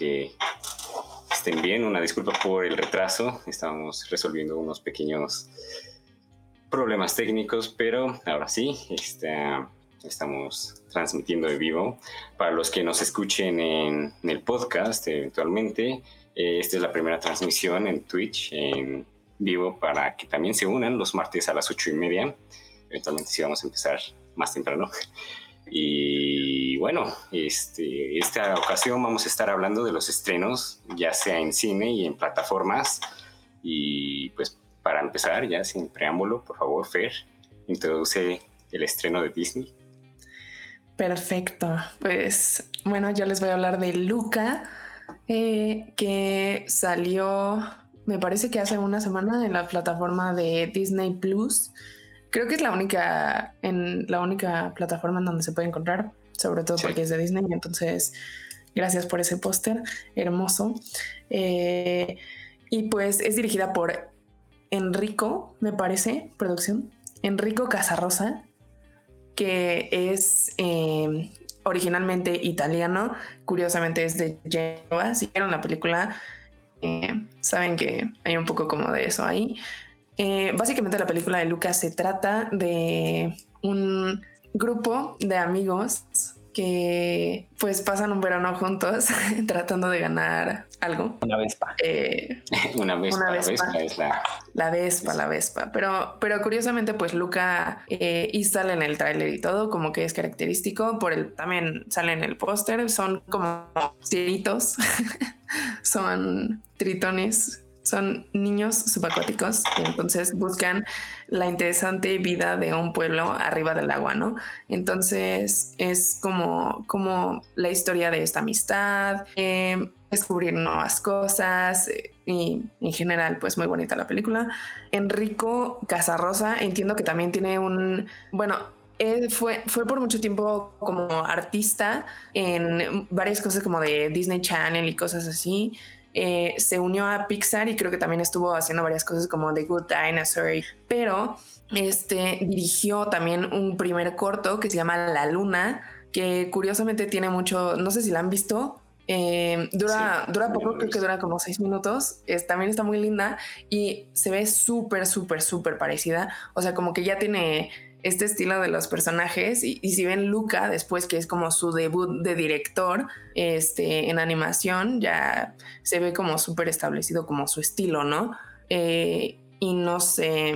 que estén bien. Una disculpa por el retraso. Estábamos resolviendo unos pequeños problemas técnicos, pero ahora sí, está, estamos transmitiendo de vivo. Para los que nos escuchen en, el podcast eventualmente, eh, esta es la primera transmisión en Twitch en vivo para que también se unan los martes a las ocho y media. Eventualmente sí vamos a empezar más temprano. Y bueno, este, esta ocasión vamos a estar hablando de los estrenos, ya sea en cine y en plataformas. Y pues para empezar, ya sin preámbulo, por favor, Fer, introduce el estreno de Disney. Perfecto. Pues bueno, yo les voy a hablar de Luca, eh, que salió, me parece que hace una semana en la plataforma de Disney Plus. Creo que es la única, en la única plataforma en donde se puede encontrar, sobre todo porque es de Disney. Entonces, gracias por ese póster hermoso. Eh, y pues es dirigida por Enrico, me parece, producción. Enrico Casarrosa, que es eh, originalmente italiano, curiosamente es de Genova. Si vieron la película, eh, saben que hay un poco como de eso ahí. Eh, básicamente la película de Lucas se trata de un grupo de amigos que pues pasan un verano juntos tratando de ganar algo. Una vespa. Eh, una vespa. Una vespa. La vespa es la... La vespa, la vespa. Pero, pero curiosamente pues Luca eh, y sale en el tráiler y todo, como que es característico. Por el, también sale en el póster, son como cielitos, son tritones son niños subacuáticos entonces buscan la interesante vida de un pueblo arriba del agua, ¿no? Entonces es como, como la historia de esta amistad, eh, descubrir nuevas cosas eh, y en general pues muy bonita la película. Enrico Casarrosa entiendo que también tiene un, bueno, él fue, fue por mucho tiempo como artista en varias cosas como de Disney Channel y cosas así. Eh, se unió a Pixar y creo que también estuvo haciendo varias cosas como The Good Dinosaur, pero este, dirigió también un primer corto que se llama La Luna, que curiosamente tiene mucho, no sé si la han visto, eh, dura, dura poco, creo que dura como seis minutos. también está muy linda y se ve súper, súper, súper parecida. O sea, como que ya tiene este estilo de los personajes y, si ven Luca después que es como su debut de director este en animación ya se ve como súper establecido como su estilo no eh, y no sé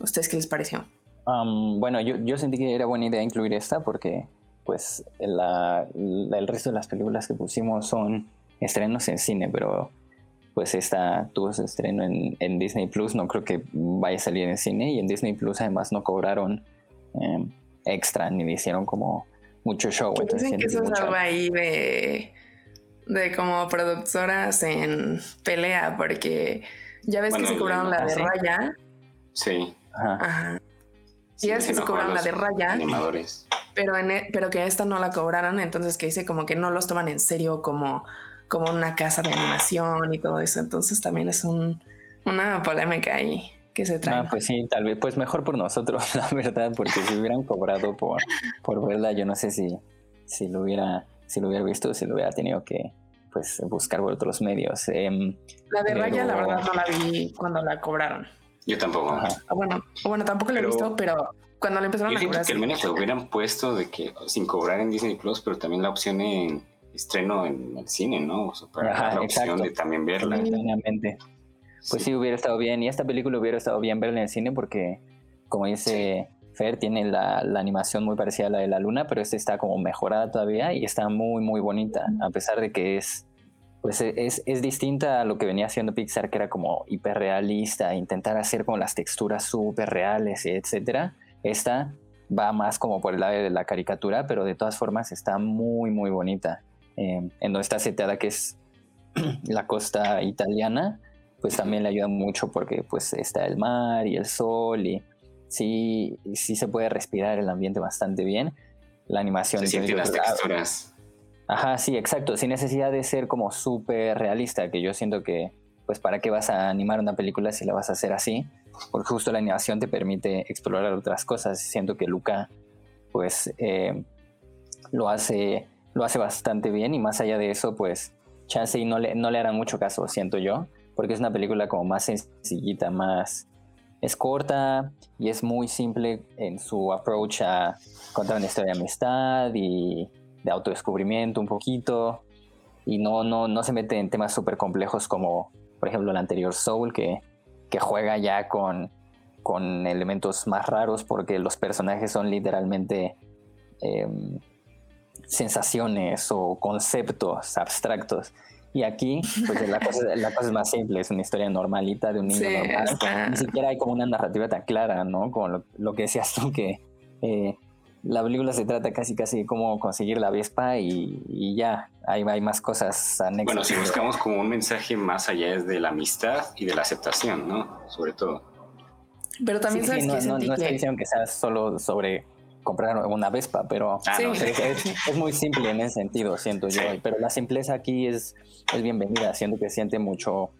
ustedes qué les pareció bueno yo, yo, sentí que era buena idea incluir esta porque pues el resto de las películas que pusimos son estrenos en cine pero pues esta tuvo su estreno en, Disney Plus, no creo que vaya a salir en cine y en Disney Plus además no cobraron em, extra ni le hicieron como mucho show. Dicen que eso es algo ahí de, de como productoras en pelea porque ya ves que se cobraron la de Raya. Sí. Ajá. Y ya ves que se cobraron la de Raya. Pero, en, e, pero que esta no la cobraron, entonces que dice como que no los toman en serio como como una casa de animación y todo eso. Entonces también es un, una polémica ahí que se trae. Ah, pues sí, tal vez, pues mejor por nosotros, la verdad, porque si hubieran cobrado por, por verla, yo no sé si, si lo hubiera, si lo hubiera visto, si lo hubiera tenido que pues buscar por otros medios. Em, la de Raya, la verdad, no la vi cuando la cobraron. Yo tampoco. Ah, bueno, bueno, tampoco la he visto, pero cuando la empezaron a cobrar. que al menos hubieran puesto de que sin cobrar en Disney Plus, pero también la opción en estreno en el cine, ¿no? O sea, para la opción de también verla. Pues sí. hubiera estado bien. Y esta película hubiera estado bien verla en el cine porque, como dice Fer, tiene la, animación muy parecida a la de la luna, pero esta está como mejorada todavía y está muy, muy bonita, a pesar de que es pues es, es, distinta a lo que venía haciendo Pixar, que era como hiperrealista, intentar hacer con las texturas súper reales, etcétera. Esta va más como por el lado de la caricatura, pero de todas formas está muy, muy bonita. Em, en donde está seteada, que es la costa italiana, pues también le ayuda mucho porque pues está el mar y el sol y sí, sí se puede respirar el ambiente bastante bien. La animación... Se sienten las texturas. Ajá, sí, exacto, sin necesidad de ser como súper realista, que yo siento que pues para qué vas a animar una película si la vas a hacer así, porque justo la animación te permite explorar otras cosas. Siento que Luca pues eh, lo hace lo hace bastante bien y más allá de eso, pues chance y no le, no le harán mucho caso, siento yo, porque es una película como más sencillita, más... Es corta y es muy simple en su approach a contar una historia de amistad y de autodescubrimiento un poquito. Y no, no, no se mete en temas súper complejos como por ejemplo el anterior Soul que, que juega ya con, con elementos más raros porque los personajes son literalmente em, sensaciones o conceptos abstractos. Y aquí, pues la cosa, es más simple, es una historia normalita de un niño normal. Ni siquiera hay como una narrativa tan clara, ¿no? Como lo, que decías tú, que eh, la película se trata casi casi de cómo conseguir la Vespa y, ya, hay, hay más cosas anexas. Bueno, si buscamos como un mensaje más allá es de la amistad y de la aceptación, ¿no? Sobre todo. Pero también sabes no, que no, no estoy diciendo que sea solo sobre comprar una Vespa, pero ah, es, muy simple en ese sentido, siento yo. Pero la simpleza aquí es, es bienvenida, siento que siente mucho,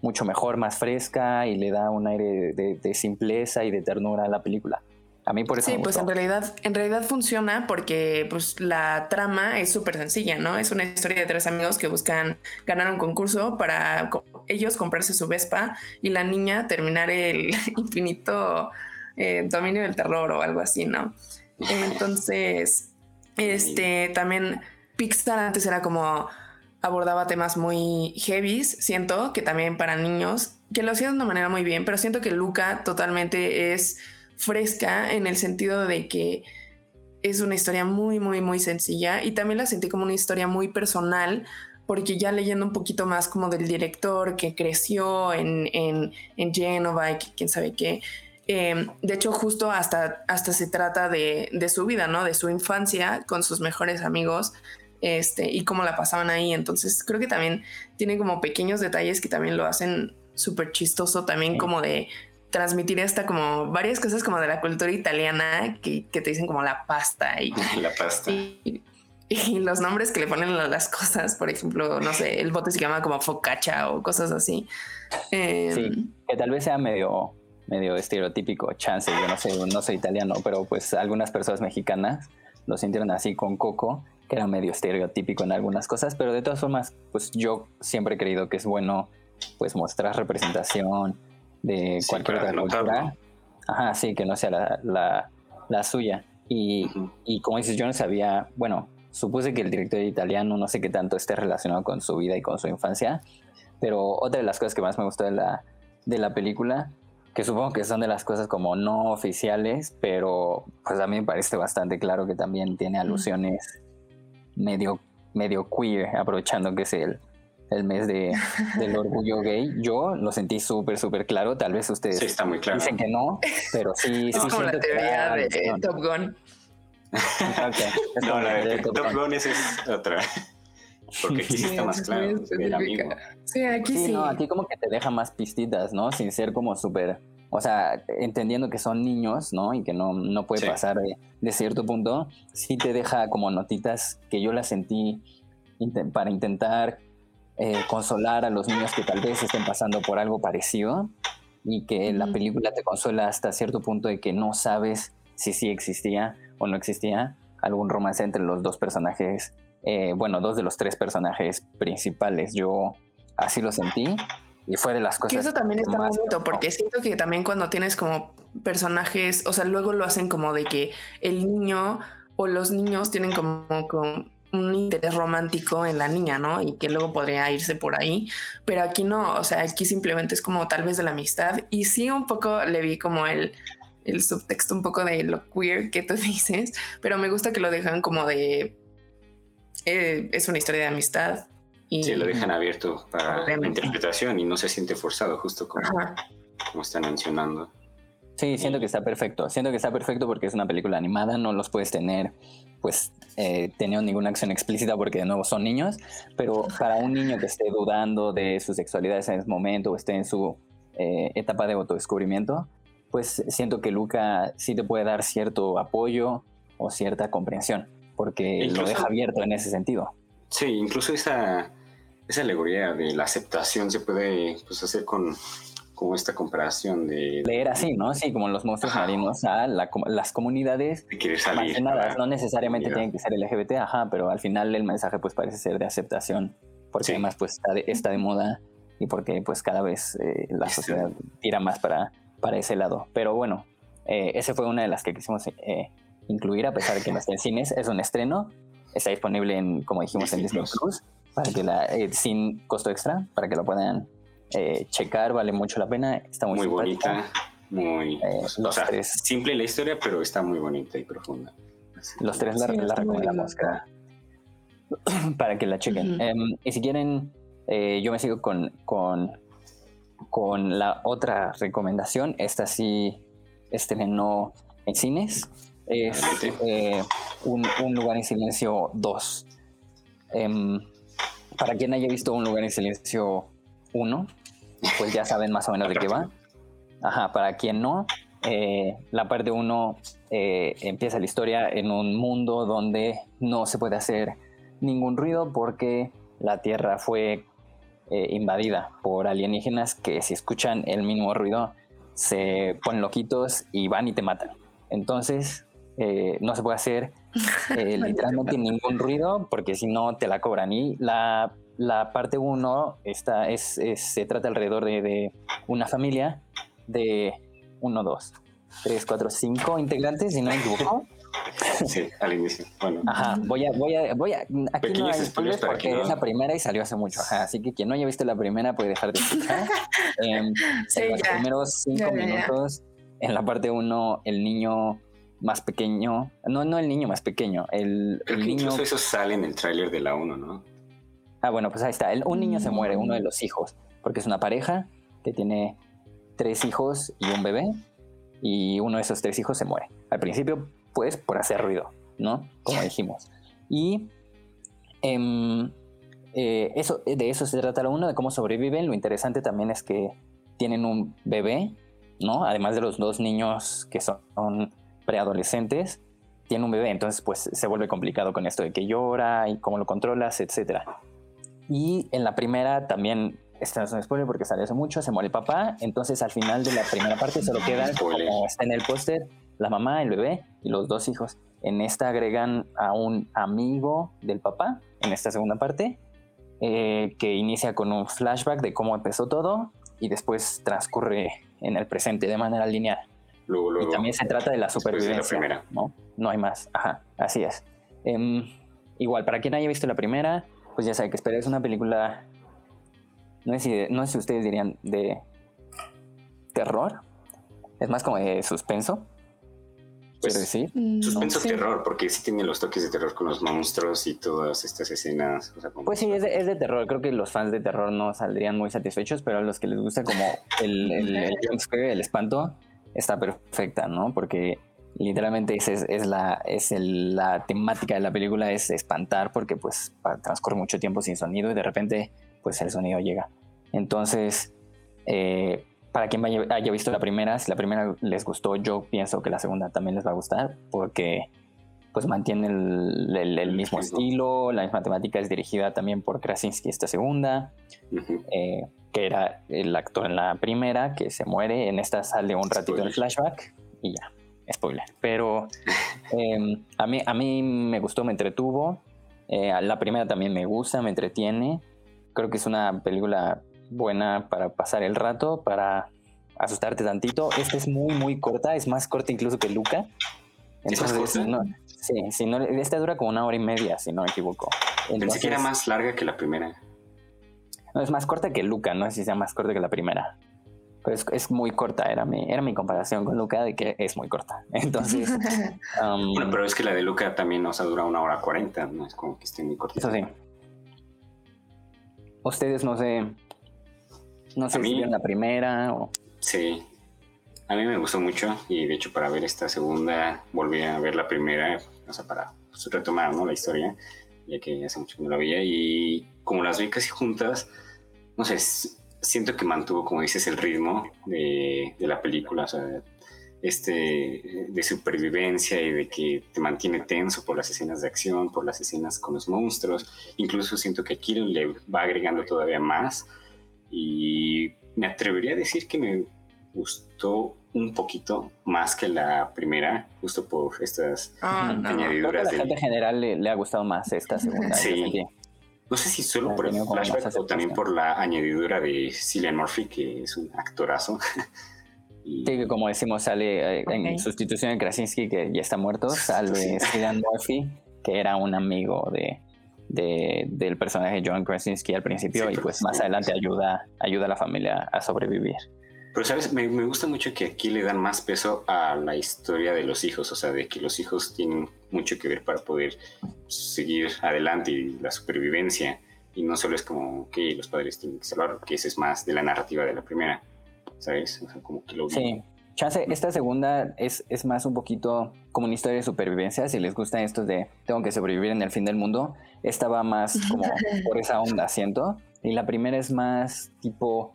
mucho mejor, más fresca y le da un aire de, simpleza y de ternura a la película. A mí por eso. Sí, pues en realidad, en realidad funciona porque pues la trama es súper sencilla, ¿no? Es una historia de tres amigos que buscan ganar un concurso para ellos comprarse su Vespa y la niña terminar el infinito eh, dominio del terror o algo así, ¿no? Entonces, este también Pixar antes era como abordaba temas muy heavy, siento que también para niños, que lo hacía de una manera muy bien, pero siento que Luca totalmente es fresca en el sentido de que es una historia muy, muy, muy sencilla y también la sentí como una historia muy personal porque ya leyendo un poquito más como del director que creció en, en, en Genova y quién sabe qué, Em, de hecho, justo hasta, hasta se trata de, su vida, ¿no? De su infancia con sus mejores amigos este, y cómo la pasaban ahí. Entonces, creo que también tiene como pequeños detalles que también lo hacen súper chistoso, también como de transmitir hasta como varias cosas como de la cultura italiana que, te dicen como la pasta y la pasta. Y, los nombres que le ponen a las cosas, por ejemplo, no sé, el bote se llama como focaccia o cosas así. sí, em, que tal vez sea medio medio estereotípico, chance, yo no sé, no soy italiano, pero pues algunas personas mexicanas lo sintieron así con Coco, que era medio estereotípico en algunas cosas, pero de todas formas, pues yo siempre he creído que es bueno pues mostrar representación de cualquier otra cultura. Ajá, sí, que no sea la, la, suya. Y, y, como dices, yo no sabía, bueno, supuse que el director italiano no sé qué tanto esté relacionado con su vida y con su infancia, pero otra de las cosas que más me gustó de la, de la película que supongo que son de las cosas como no oficiales, pero pues a mí me parece bastante claro que también tiene alusiones medio, medio queer, aprovechando que es el, el mes de, del orgullo gay. Yo lo sentí súper, súper claro. Tal vez ustedes está muy claro. dicen que no, pero sí, es como la teoría de Top Gun. no, la de Top Gun es otra. Porque aquí sí, está más claro. Sí, aquí sí. No, aquí como que te deja más pistitas, ¿no? Sin ser como súper. O sea, entendiendo que son niños, ¿no? Y que no, no puede pasar de, cierto punto, sí te deja como notitas que yo las sentí para intentar eh, consolar a los niños que tal vez estén pasando por algo parecido y que la película te consuela hasta cierto punto de que no sabes si sí existía o no existía algún romance entre los dos personajes eh, bueno, dos de los tres personajes principales. Yo así lo sentí y fue de las cosas. Que eso también está bonito, porque siento que también cuando tienes como personajes, o sea, luego lo hacen como de que el niño o los niños tienen como, un interés romántico en la niña, ¿no? Y que luego podría irse por ahí, pero aquí no, o sea, aquí simplemente es como tal vez de la amistad y sí un poco le vi como el, el subtexto un poco de lo queer que tú dices, pero me gusta que lo dejan como de eh, es una historia de amistad. Y, sí, lo dejan abierto para la interpretación y no se siente forzado, justo como, como están mencionando. Sí, siento que está perfecto. Siento que está perfecto porque es una película animada, no los puedes tener, pues, eh, teniendo ninguna acción explícita porque de nuevo son niños, pero para un niño que esté dudando de su sexualidad en ese momento o esté en su eh, etapa de autodescubrimiento, pues siento que Luca sí te puede dar cierto apoyo o cierta comprensión porque lo deja abierto en ese sentido. Sí, incluso esa, esa alegoría de la aceptación se puede pues, hacer con como esta comparación de... Leer así, ¿no? Sí, como los monstruos marinos a las comunidades salir, no necesariamente tienen que ser LGBT, ajá, pero al final el mensaje pues parece ser de aceptación porque además pues está de, está de, moda y porque pues cada vez eh, la sociedad tira más para, para ese lado. Pero bueno, eh, esa fue una de las que quisimos eh, incluir a pesar de que no está en cines. Es un estreno, está disponible en, como dijimos, en Disney Plus, para que la, sin costo extra, para que lo puedan checar, vale mucho la pena. Está muy, muy bonita, muy... o sea, simple la historia, pero está muy bonita y profunda. Los tres la, la recomendamos para que la chequen. Em, y si quieren, eh, yo me sigo con, con, con, la otra recomendación. Esta sí estrenó en cines. Es eh, un, lugar en silencio 2. Em, para quien haya visto un lugar en silencio 1, pues ya saben más o menos de qué va. Ajá, para quien no, eh, la parte 1 empieza la historia en un mundo donde no se puede hacer ningún ruido porque la Tierra fue eh, invadida por alienígenas que si escuchan el mínimo ruido se ponen loquitos y van y te matan. Entonces eh, no se puede hacer eh, literalmente ningún ruido porque si no te la cobran. Y la, la parte 1 se trata alrededor de, de una familia de 1, 2, 3, 4, 5 integrantes, si no me equivoco. Sí, al inicio. Bueno. Ajá, voy a, voy a, voy a. Aquí no hay spoilers porque es la primera y salió hace mucho. Ajá, así que quien no haya visto la primera puede dejar de escuchar. Em, en los primeros cinco minutos, en la parte uno, el niño más pequeño, no, no el niño más pequeño, el, el niño. Incluso eso sale en el tráiler de la 1, ¿no? Ah, bueno, pues ahí está. un niño se muere, uno de mm. los hijos, porque es una pareja que tiene tres hijos y un bebé, y uno de esos tres hijos se muere. Al principio pues por hacer ruido, ¿no? Como dijimos. Y em, eh, eso, de eso se trata la uno, de cómo sobreviven. Lo interesante también es que tienen un bebé, ¿no? Además de los dos niños que son preadolescentes, tiene un bebé, entonces pues se vuelve complicado con esto de que llora y cómo lo controlas, etc. Y en la primera también, este no es un spoiler porque salió hace mucho, se muere el papá, entonces al final de la primera parte solo queda, como está en el póster, la mamá, el bebé y los dos hijos. En esta agregan a un amigo del papá, en esta segunda parte, eh, que inicia con un flashback de cómo empezó todo y después transcurre en el presente de manera lineal. Y también se trata de la supervivencia. ¿no? no hay más. Ajá, así es. Em, igual, para quien haya visto la primera, pues ya sabe que espera. Es una película. No sé, si, no sé si ustedes dirían de terror. Es más como de suspenso pues, sí. Mm, suspenso terror, porque sí tiene los toques de terror con los monstruos y todas estas escenas. pues sí, es de, terror. Creo que los fans de terror no saldrían muy satisfechos, pero a los que les gusta como el, el, el, espanto, está perfecta, ¿no? Porque literalmente es, es, la, es la temática de la película, es espantar, porque pues transcurre mucho tiempo sin sonido y de repente pues el sonido llega. Entonces, eh, para quien haya visto la primera, si la primera les gustó, yo pienso que la segunda también les va a gustar porque pues mantiene el, mismo estilo, la misma temática es dirigida también por Krasinski esta segunda, eh, que era el actor en la primera, que se muere, en esta sale un ratito en flashback y ya, spoiler. Pero em, a, mí, a mí me gustó, me entretuvo, eh, la primera también me gusta, me entretiene, creo que es una película buena para pasar el rato, para asustarte tantito. Esta es muy, muy corta, es más corta incluso que Luca. Entonces, no, sí, si no, esta dura como una hora y media, si no me equivoco. Pensé que era más larga que la primera. No, es más corta que Luca, no sé si sea más corta que la primera. Pero es, muy corta, era mi, era mi comparación con Luca de que es muy corta. Entonces. Um, bueno, pero es que la de Luca también, o sea, dura una hora cuarenta, no es como que esté muy corta. Eso sí. Ustedes no sé, no sé si vieron la primera o... Sí, a mí me gustó mucho y de hecho para ver esta segunda volví a ver la primera, o sea, para pues, retomar ¿no? la historia, ya que hace mucho que no la veía y como las vi casi juntas, no sé, siento que mantuvo, como dices, el ritmo de, de la película, o sea, este de supervivencia y de que te mantiene tenso por las escenas de acción, por las escenas con los monstruos. Incluso siento que aquí le va agregando todavía más y me atrevería a decir que me gustó un poquito más que la primera, justo por estas ah, añadiduras. a la gente en general le, ha gustado más esta segunda. Sí. No sé si solo por el flashback o también por la añadidura de Cillian Murphy, que es un actorazo. Sí, que como decimos, sale eh, en sustitución de Krasinski, que ya está muerto, sale Cillian Murphy, que era un amigo de, del personaje John Krasinski al principio y pues más adelante ayuda, ayuda a la familia a sobrevivir. Pero, ¿sabes? Me, me, gusta mucho que aquí le dan más peso a la historia de los hijos, o sea, de que los hijos tienen mucho que ver para poder seguir adelante y la supervivencia. Y no solo es como que los padres tienen que salvar, que ese es más de la narrativa de la primera, ¿sabes? O sea, como que lo... Sí. Chance, esta segunda es, es más un poquito como una historia de supervivencia. Si les gusta esto de tengo que sobrevivir en el fin del mundo, esta va más como por esa onda, siento. Y la primera es más tipo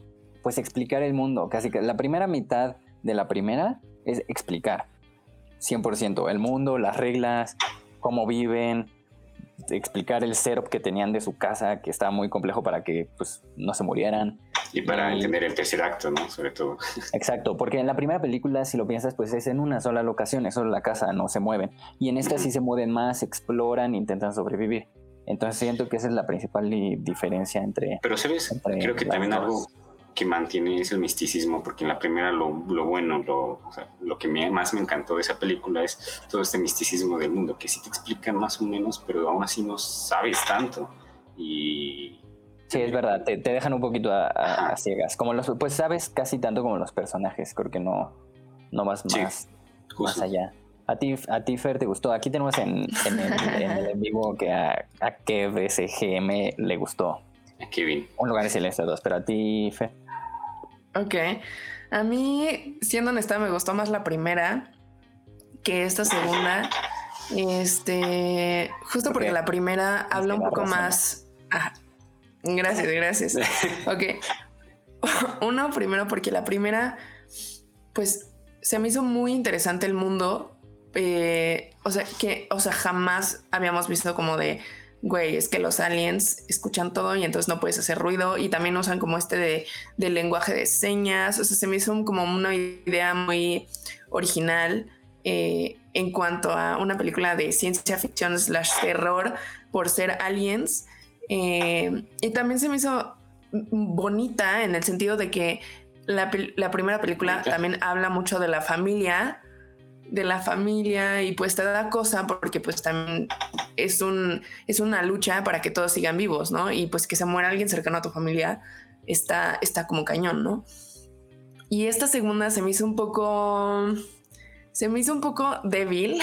pues explicar el mundo. Casi que la primera mitad de la primera es explicar 100% el mundo, las reglas, cómo viven, explicar el setup que tenían de su casa, que estaba muy complejo para que pues, no se murieran. Y para entender el tercer acto, ¿no? Sobre todo. Exacto, porque en la primera película, si lo piensas, pues es en una sola locación, es solo la casa, no se mueven. Y en esta sí se mueven más, exploran, intentan sobrevivir. Entonces siento que esa es la principal diferencia entre... Pero, ¿sabes? Creo que también algo que mantiene ese misticismo, porque en la primera lo, bueno, lo, lo que más me encantó de esa película es todo este misticismo del mundo, que sí te explican más o menos, pero aún así no sabes tanto. Y... Sí, es verdad, te, dejan un poquito a, ciegas. Como los, pues sabes casi tanto como los personajes, creo que no, no vas más, más allá. A ti, a ti, Fer, ¿te gustó? Aquí tenemos en, en, el, en vivo que a, a Kev SGM le gustó. A Kevin. Un lugar de silencio dos, pero a ti, Fer. Ok. A mí, siendo honesta, me gustó más la primera que esta segunda. Este, justo porque la primera habla un poco más. Ah, gracias, gracias. Ok. Uno, primero, porque la primera, pues se me hizo muy interesante el mundo. Eh, o sea, que, o sea, jamás habíamos visto como de güey, es que los aliens escuchan todo y entonces no puedes hacer ruido. Y también usan como este de, lenguaje de señas, o sea, se me hizo como una idea muy original eh, en cuanto a una película de ciencia ficción slash terror por ser aliens. Eh, y también se me hizo bonita en el sentido de que la, la primera película también habla mucho de la familia de la familia y pues te da cosa porque pues también es un es una lucha para que todos sigan vivos, ¿no? Y pues que se muera alguien cercano a tu familia está está como cañón, ¿no? Y esta segunda se me hizo un poco se me hizo un poco débil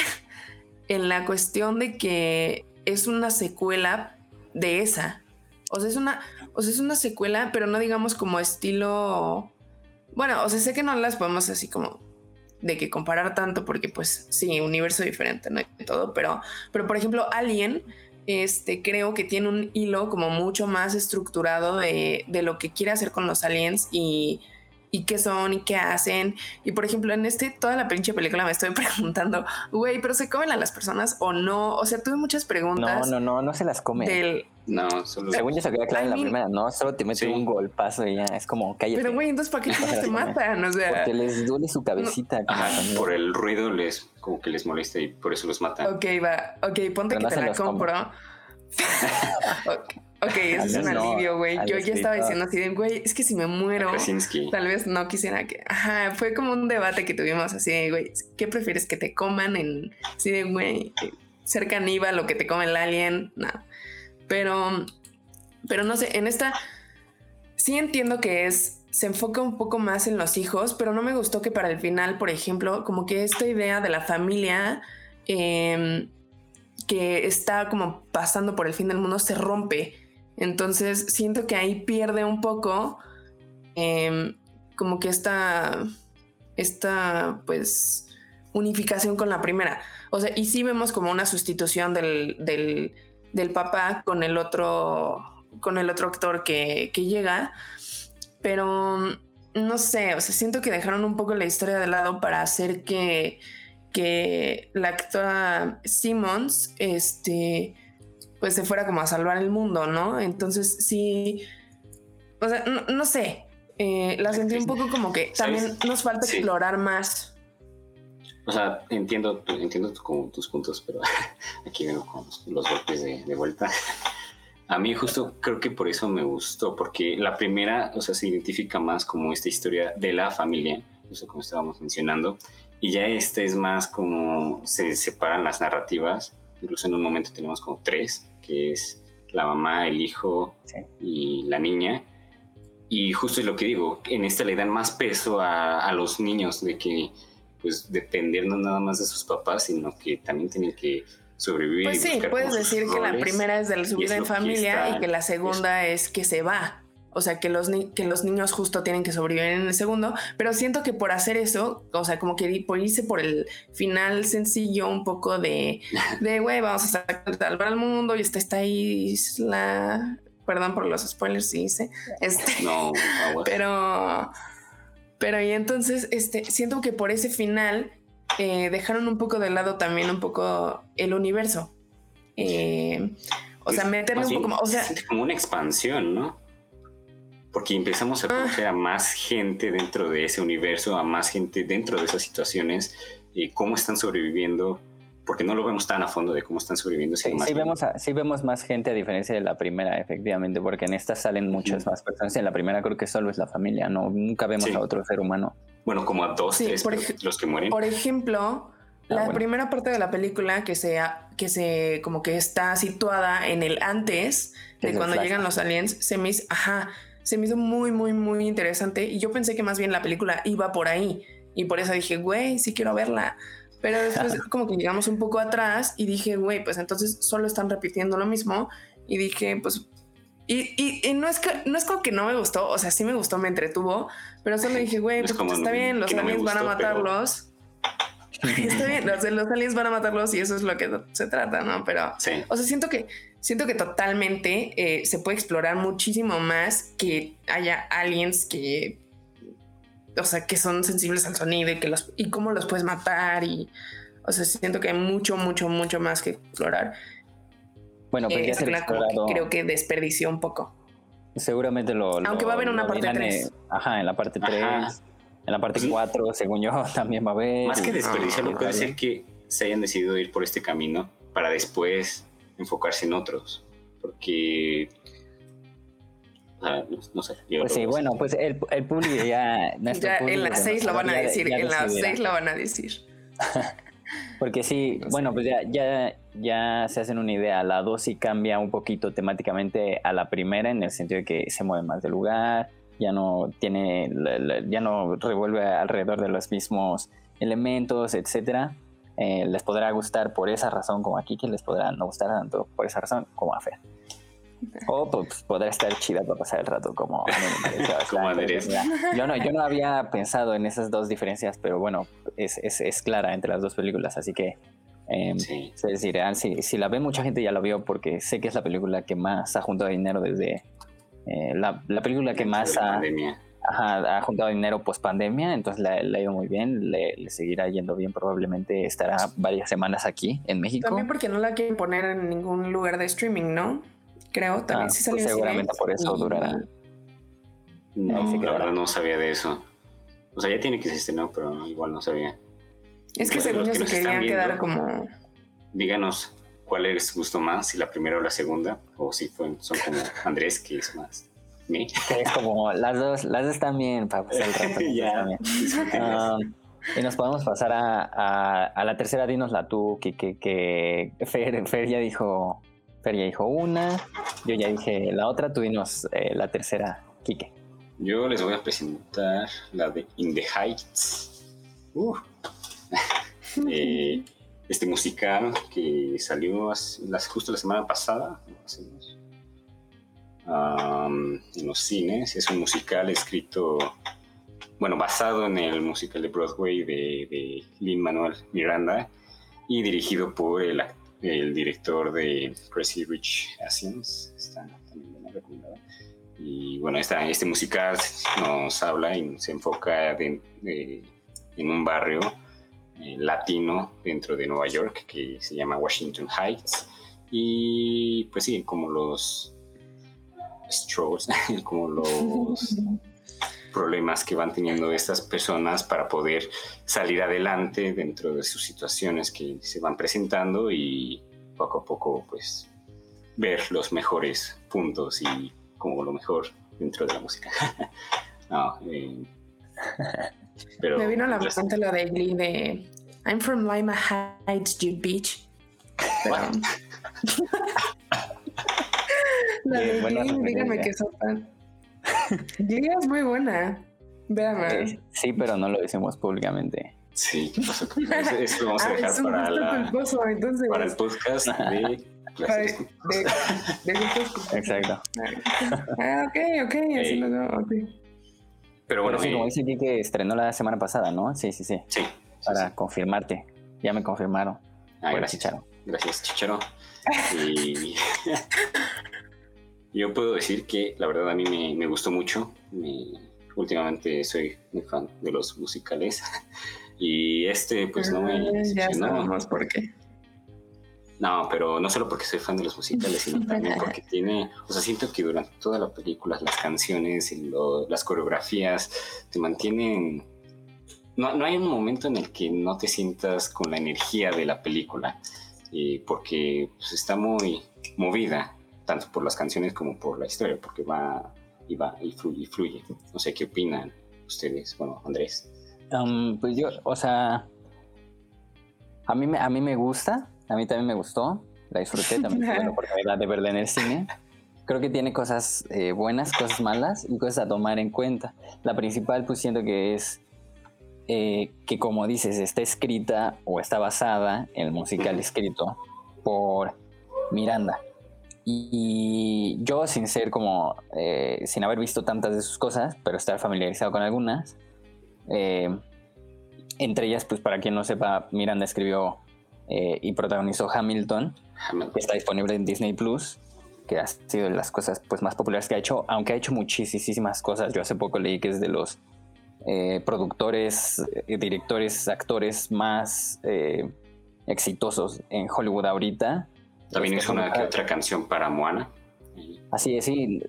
en la cuestión de que es una secuela de esa. O sea, es una o sea, es una secuela, pero no digamos como estilo bueno, o sea, sé que no las podemos así como de que comparar tanto, porque pues sí, universo diferente, ¿no? Y todo, pero, pero por ejemplo, Alien, este, creo que tiene un hilo como mucho más estructurado de, de lo que quiere hacer con los aliens y, y qué son y qué hacen. Y por ejemplo, en este, toda la pinche película me estoy preguntando, güey, pero se comen a las personas o no? O sea, tuve muchas preguntas. No, no, no, no se las comen. Del, no, solo. Según yo se queda claro en la primera, no, solo te mete un golpazo y ya es como cállate. Pero güey, entonces ¿para qué te matan? O sea, porque les duele su cabecita. por el ruido les como que les molesta y por eso los matan. Ok, va. Ok, ponte que te la compro. Ok, eso es un alivio, güey. Yo ya estaba diciendo así de, güey, es que si me muero, tal vez no quisiera que. Ajá, fue como un debate que tuvimos así de, güey, ¿qué prefieres que te coman en. Así de, güey, ser caníbal o que te come el alien? No. Pero, pero no sé, en esta sí entiendo que es. Se enfoca un poco más en los hijos, pero no me gustó que para el final, por ejemplo, como que esta idea de la familia. Eh, que está como pasando por el fin del mundo se rompe. Entonces siento que ahí pierde un poco em, como que esta, esta pues unificación con la primera. O sea, y sí vemos como una sustitución del, del, papá con el otro con el otro actor que, que llega, pero no sé, o sea, siento que dejaron un poco la historia de lado para hacer que que la actora Simmons, este, pues se fuera como a salvar el mundo, ¿no? Entonces sí, o sea, no, sé, eh, la sentí un poco como que también nos falta explorar más. O sea, entiendo, entiendo como tus puntos, pero aquí vengo con los, golpes de, vuelta. A mí justo creo que por eso me gustó, porque la primera, o sea, se identifica más como esta historia de la familia, eso como estábamos mencionando, y ya esta es más como se separan las narrativas, incluso en un momento tenemos como tres, que es la mamá, el hijo y la niña, y justo es lo que digo, en esta le dan más peso a, a los niños de que pues depender no nada más de sus papás, sino que también tienen que sobrevivir. Pues sí, puedes decir que la primera es de su vida en familia y que la segunda es que se va. O sea, que los, que los niños justo tienen que sobrevivir en el segundo, pero siento que por hacer eso, o sea, como que por irse por el final sencillo, un poco de, de güey, vamos a salvar al mundo y está esta isla, perdón por los spoilers, sí hice, este, no, pero, pero y entonces, este, siento que por ese final eh, dejaron un poco de lado también un poco el universo. Eh, o sea, meterle un poco más. O sea, como una expansión, ¿no? Porque empezamos a conocer a más gente dentro de ese universo, a más gente dentro de esas situaciones, y cómo están sobreviviendo porque no lo vemos tan a fondo de cómo están sobreviviendo. Sí, sí vemos, sí vemos más gente a diferencia de la primera, efectivamente, porque en esta salen muchas más personas. En la primera creo que solo es la familia, no nunca vemos a otro ser humano. Bueno, como a dos, tres, los que mueren. Por ejemplo, ah, la primera parte de la película que se, que se como que está situada en el antes de cuando llegan los aliens, se me hizo, ajá, se me hizo muy, muy, muy interesante. Y yo pensé que más bien la película iba por ahí. Y por eso dije, güey, sí quiero verla. Pero después como que llegamos un poco atrás y dije, güey, pues entonces solo están repitiendo lo mismo. Y dije, pues... Y, y, no, es que, no es como que no me gustó, o sea, sí me gustó, me entretuvo, pero solo dije, güey, pues, está bien, los aliens van a matarlos. está bien, los, los, aliens van a matarlos y eso es lo que se trata, ¿no? Pero, o sea, siento que, siento que totalmente eh, se puede explorar muchísimo más que haya aliens que o sea, que son sensibles al sonido y que los y cómo los puedes matar y o sea, siento que hay mucho, mucho, mucho más que explorar. Bueno, pero ya se creo que desperdició un poco. Seguramente lo, Aunque va a haber una parte 3. Ajá, en la parte 3. En la parte 4, según yo, también va a haber. Más que desperdiciarlo, puede ser que se hayan decidido ir por este camino para después enfocarse en otros. Porque no, sé. Pues sí, bueno, pues el, el público ya... ya en las seis lo van a decir, en las seis lo van a decir. Porque sí, bueno, pues ya, ya, ya se hacen una idea. La dos sí cambia un poquito temáticamente a la primera, en el sentido de que se mueve más de lugar, ya no tiene, ya no revuelve alrededor de los mismos elementos, etcétera. Eh, les podrá gustar por esa razón como aquí, que les podrá no gustar tanto por esa razón como a Fer. O pues, podrá estar chida para pasar el rato como, yo no, yo no había pensado en esas dos diferencias, pero bueno, es, es, es clara entre las dos películas, así que eh, sí. es decir, si, si, la ve mucha gente ya la vio porque sé que es la película que más ha juntado dinero desde eh, la, la, película que más ha, ha, juntado dinero post pandemia, entonces la, ha ido muy bien, le, le, seguirá yendo bien, probablemente estará varias semanas aquí en México. También porque no la quieren poner en ningún lugar de streaming, ¿no? Creo. También ah, sí salió pues seguramente por eso durará. No, no sabía de eso. O sea, ya tiene que existir, ¿no? Pero igual no sabía. Es que según yo se querían quedar como... Díganos cuál les gustó más, si la primera o la segunda, o si fue, son como Andrés, que es más ¿Me? Es como las dos, las dos están bien para pasar el rato. ya. Ah, y nos podemos pasar a, a, a, la tercera, dinosla tú, que, que, que Fer, Fer ya dijo Fer ya dijo una, yo ya dije la otra, tú dinos eh, la tercera, Kike. Yo les voy a presentar la de In the Heights. Uh. Eh, este musical que salió justo la semana pasada en los cines. Es un musical escrito, bueno, basado en el musical de Broadway de, de Lin Manuel Miranda y dirigido por el actor el director de Crazy Rich Asians, está también bien recomendado. Y bueno, esta, este musical nos habla y se enfoca en un barrio eh, latino dentro de Nueva York que se llama Washington Heights. Y pues sí, como los strolls, como los problemas que van teniendo estas personas para poder salir adelante dentro de sus situaciones que se van presentando y poco a poco pues ver los mejores puntos y como lo mejor dentro de la música. no, eh, pero me vino a la mente lo de Glee de I'm from Lima Heights, Jude Beach. Pero... la de Glee, dígame que son fan. Glee es muy buena. Véame. Sí, pero no lo decimos públicamente. Sí, Eso, lo vamos a ah, dejar para, la, para el podcast de de, Exacto. Ah, ok, ok, así lo Pero bueno, sí, como dice aquí que estrenó la semana pasada, ¿no? Sí, sí, sí. Sí. Para confirmarte. Ya me confirmaron. Ah, gracias. Chicharo. Gracias, Chicharo. y yo puedo decir que la verdad a mí me, me gustó mucho. últimamente soy muy fan de los musicales. Y este, pues no me. Ah, ya sabemos por qué. No, pero no solo porque soy fan de los musicales, sino también porque tiene, o sea, siento que durante toda la película las canciones y las coreografías te mantienen... No, no, hay un momento en el que no te sientas con la energía de la película, porque pues, está muy movida, tanto por las canciones como por la historia, porque va y va y fluye, y fluye. No sé qué opinan ustedes, bueno, Andrés. Um, pues yo, o sea, a mí, me, a mí me gusta, a mí también me gustó, la disfruté, también tuve la oportunidad de verla en el cine. Creo que tiene cosas eh, buenas, cosas malas y cosas a tomar en cuenta. La principal, pues siento que es eh, que, como dices, está escrita o está basada en el musical escrito por Miranda. Y yo, sin ser como, eh, sin haber visto tantas de sus cosas, pero estar familiarizado con algunas, entre ellas, pues para quien no sepa, Miranda escribió eh, y protagonizó Hamilton, que está disponible en Disney Plus, que ha sido de las cosas pues, más populares que ha hecho, aunque ha hecho muchísimas cosas. Yo hace poco leí que es de los eh, productores, eh, directores, actores más exitosos en Hollywood ahorita. También hizo una que otra canción para Moana. Así es, sí.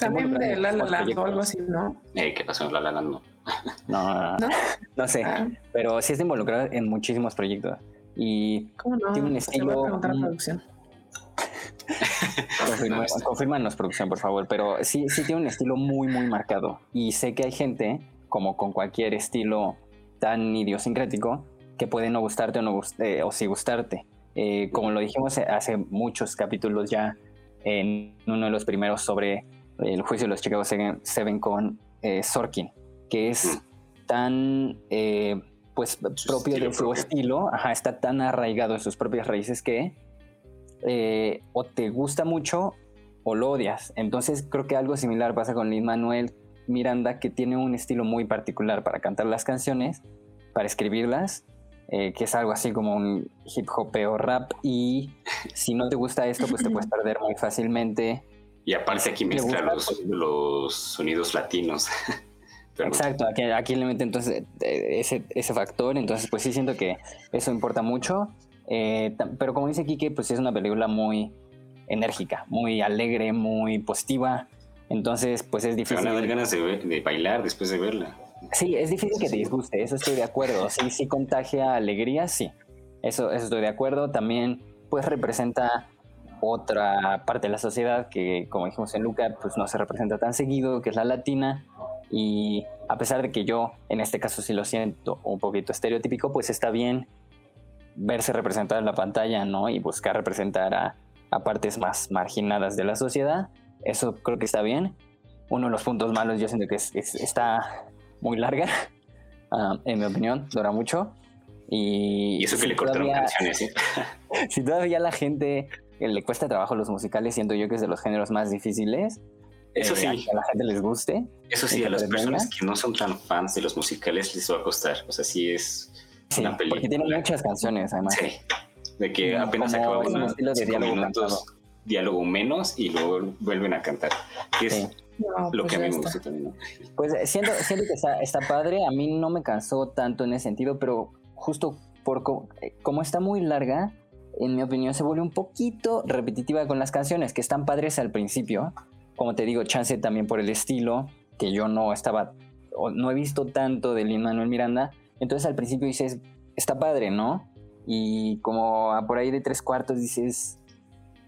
También de La La Land o algo así, ¿no? ¿Qué pasó en La La Land? No, no, no, sé. Ah. Pero sí está involucrado en muchísimos proyectos. Y tiene un estilo. confirmanos, producción, por favor. Pero sí, sí tiene un estilo muy, muy marcado. Y sé que hay gente, como con cualquier estilo tan idiosincrático, que puede no gustarte o, no eh, o sí gustarte. Eh, como lo dijimos hace muchos capítulos ya, en uno de los primeros sobre el juicio de los Chicago Seven con eh, Sorkin, que es tan pues propio de su estilo, ajá, está tan arraigado en sus propias raíces que eh, o te gusta mucho o lo odias. Entonces creo que algo similar pasa con Lin Manuel Miranda, que tiene un estilo muy particular para cantar las canciones, para escribirlas, eh, que es algo así como un hip hop o rap. Y si no te gusta esto, pues te puedes perder muy fácilmente. Y aparte aquí mezcla los, los sonidos latinos. Exacto, aquí, aquí, le mete entonces eh, ese, ese, factor, entonces pues sí siento que eso importa mucho, eh, pero como dice Kike, pues es una película muy enérgica, muy alegre, muy positiva, entonces pues es difícil. Van a ganas de, bailar después de verla. Sí, es difícil que te disguste, eso estoy de acuerdo, sí, sí contagia alegría, sí, eso, eso estoy de acuerdo, también pues representa otra parte de la sociedad que como dijimos en Luca pues no se representa tan seguido, que es la latina, y a pesar de que yo en este caso sí lo siento un poquito estereotípico, pues está bien verse representado en la pantalla, ¿no? Y buscar representar a, partes más marginadas de la sociedad. Eso creo que está bien. Uno de los puntos malos yo siento que está muy larga, ah, en mi opinión, dura mucho. Y, eso que le cortaron canciones, ¿sí? si todavía a la gente le cuesta trabajo los musicales, siento yo que es de los géneros más difíciles. Eso sí. Que a la gente les guste. Eso sí, a las personas que no son tan fans de los musicales les va a costar. O sea, sí es una película. Porque tiene muchas canciones, además. Sí. De que apenas acaba una de diálogo minutos, diálogo menos y luego vuelven a cantar. Que es lo pues que a mí me gusta también. Pues siento, siento que está, está padre. A mí no me cansó tanto en ese sentido, pero justo por eh, como está muy larga, en mi opinión se vuelve un poquito repetitiva con las canciones, que están padres al principio, como te digo, chance también por el estilo, que yo no estaba, no he visto tanto de Lin Manuel Miranda. Entonces al principio dices, está padre, ¿no? Y como por ahí de tres cuartos dices,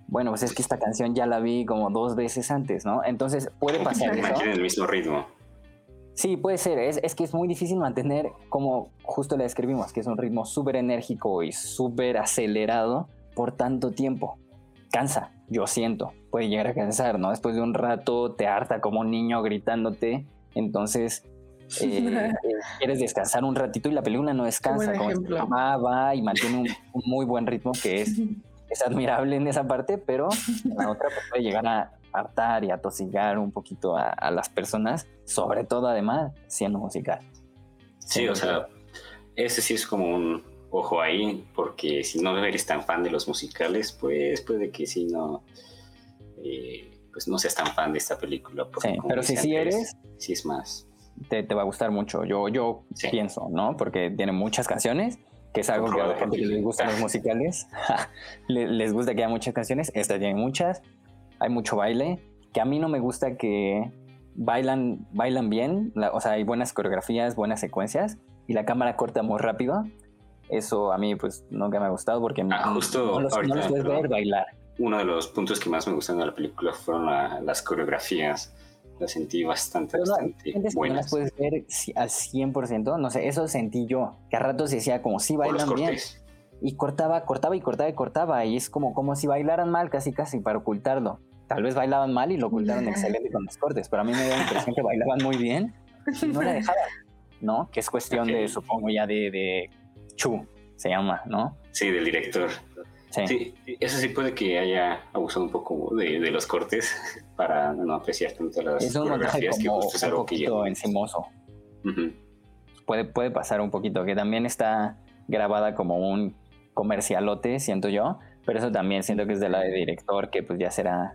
bueno, pues es que esta canción ya la vi como dos veces antes, ¿no? Entonces puede pasar eso. El mismo ritmo. Sí, puede ser. Es, es, que es muy difícil mantener, como justo le describimos, que es un ritmo súper enérgico y súper acelerado por tanto tiempo. Cansa, yo siento. Puede llegar a cansar, ¿no? Después de un rato te harta como un niño gritándote. Entonces, eh, quieres descansar un ratito y la película no descansa. Como va, va y mantiene un, un, muy buen ritmo que es, es admirable en esa parte, pero en la otra pues, puede llegar a, hartar y atosigar un poquito a, a, las personas, sobre todo además siendo musical. Sí, o sea, ese sí es como un ojo ahí, porque si no eres tan fan de los musicales, pues puede que si no, eh, pues no seas tan fan de esta película. Sí, pero si sí eres, sí es más. Te, te, va a gustar mucho, yo, yo sí. pienso, ¿no? Porque tiene muchas canciones que es algo que a la gente que les gustan los musicales les gusta que haya muchas canciones. Esta tiene muchas hay mucho baile, que a mí no me gusta que bailan, bailan bien, la, o sea, hay buenas coreografías, buenas secuencias, y la cámara corta muy rápido. Eso a mí pues nunca me ha gustado porque ah, justo no, los, ahorita, no los puedes ver bailar. Uno de los puntos que más me gustan de la película fueron la, las coreografías. Las sentí bastante, Pero bastante no, las puedes ver al 100%, no sé, eso sentí yo, que a ratos decía como si bailan bien. Y cortaba, cortaba y cortaba y cortaba. Y es como, como si bailaran mal casi casi para ocultarlo tal vez bailaban mal y lo ocultaron excelente con los cortes, pero a mí me dio la impresión que bailaban muy bien y no la dejaban, ¿no? Que es cuestión okay. de, supongo ya de, de, Chu, se llama, ¿no? Sí, del director. Sí. sí. eso sí puede que haya abusado un poco de, de los cortes para no apreciar tanto las es un coreografías como que es algo un poquito que encimoso. Uh -huh. puede, puede pasar un poquito, que también está grabada como un comercialote, siento yo, pero eso también siento que es de la de director, que pues ya será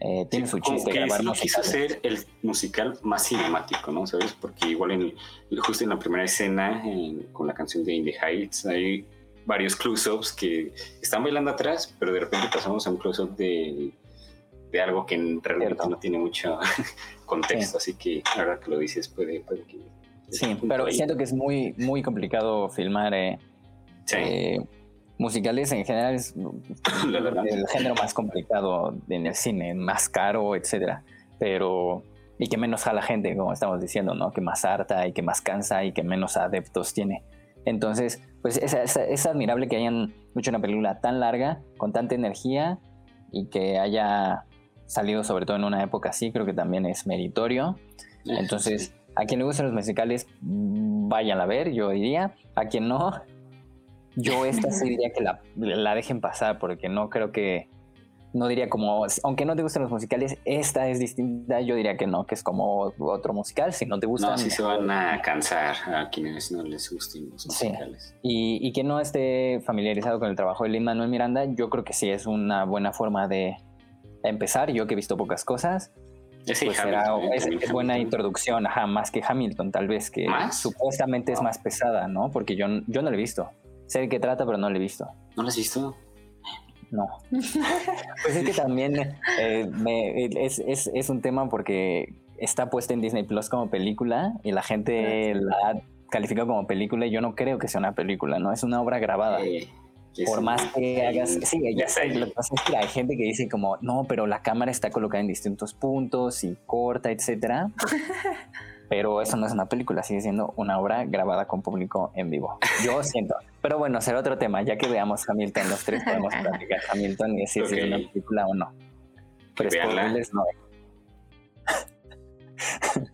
eh, tiene sí, su chiste que grabar sí, quiso hacer el musical más cinemático, ¿no? ¿Sabes? Porque igual en, justo en la primera escena, en, con la canción de In the Heights, hay varios close-ups que están bailando atrás, pero de repente pasamos a un close-up de, de, algo que realmente Cierto. no tiene mucho contexto, sí. así que ahora que lo dices puede, puede que... Sí, pero ahí. siento que es muy, muy complicado filmar eh, sí. eh, musicales en general es el género más complicado en el cine, más caro, etcétera. Pero y que menos jala gente, como estamos diciendo, ¿no? Que más harta y que más cansa y que menos adeptos tiene. Entonces, pues es, es, es admirable que hayan hecho una película tan larga, con tanta energía y que haya salido sobre todo en una época así, creo que también es meritorio. Entonces, a quien le gustan los musicales, vayan a ver, yo diría. A quien no, yo esta sí diría que la, la, dejen pasar porque no creo que, no diría como, aunque no te gusten los musicales, esta es distinta, yo diría que no, que es como otro musical, si no te gustan. No, sí se van a cansar a quienes no les gusten los musicales. Sí. Y, y que no esté familiarizado con el trabajo de Lin Manuel Miranda, yo creo que sí es una buena forma de empezar, yo que he visto pocas cosas. Sí, pues será, es, buena introducción, ajá, más que Hamilton, tal vez, que ¿Más? supuestamente es más pesada, ¿no? Porque yo, yo no la he visto. Sé de qué trata, pero no lo he visto. ¿No lo has visto? No. pues es que también eh, me, es, es, es, un tema porque está puesta en Disney Plus como película y la gente sí. la ha calificado como película y yo no creo que sea una película, ¿no? Es una obra grabada. Por más que hagas... Sí, ya sé, lo que pasa es que hay gente que dice como, no, pero la cámara está colocada en distintos puntos y corta, etcétera. pero eso no es una película, sigue siendo una obra grabada con público en vivo. Yo siento. Pero bueno, será otro tema. Ya que veamos Hamilton, los tres podemos platicar Hamilton y decir okay. si es una película o no. Pero spoilers no.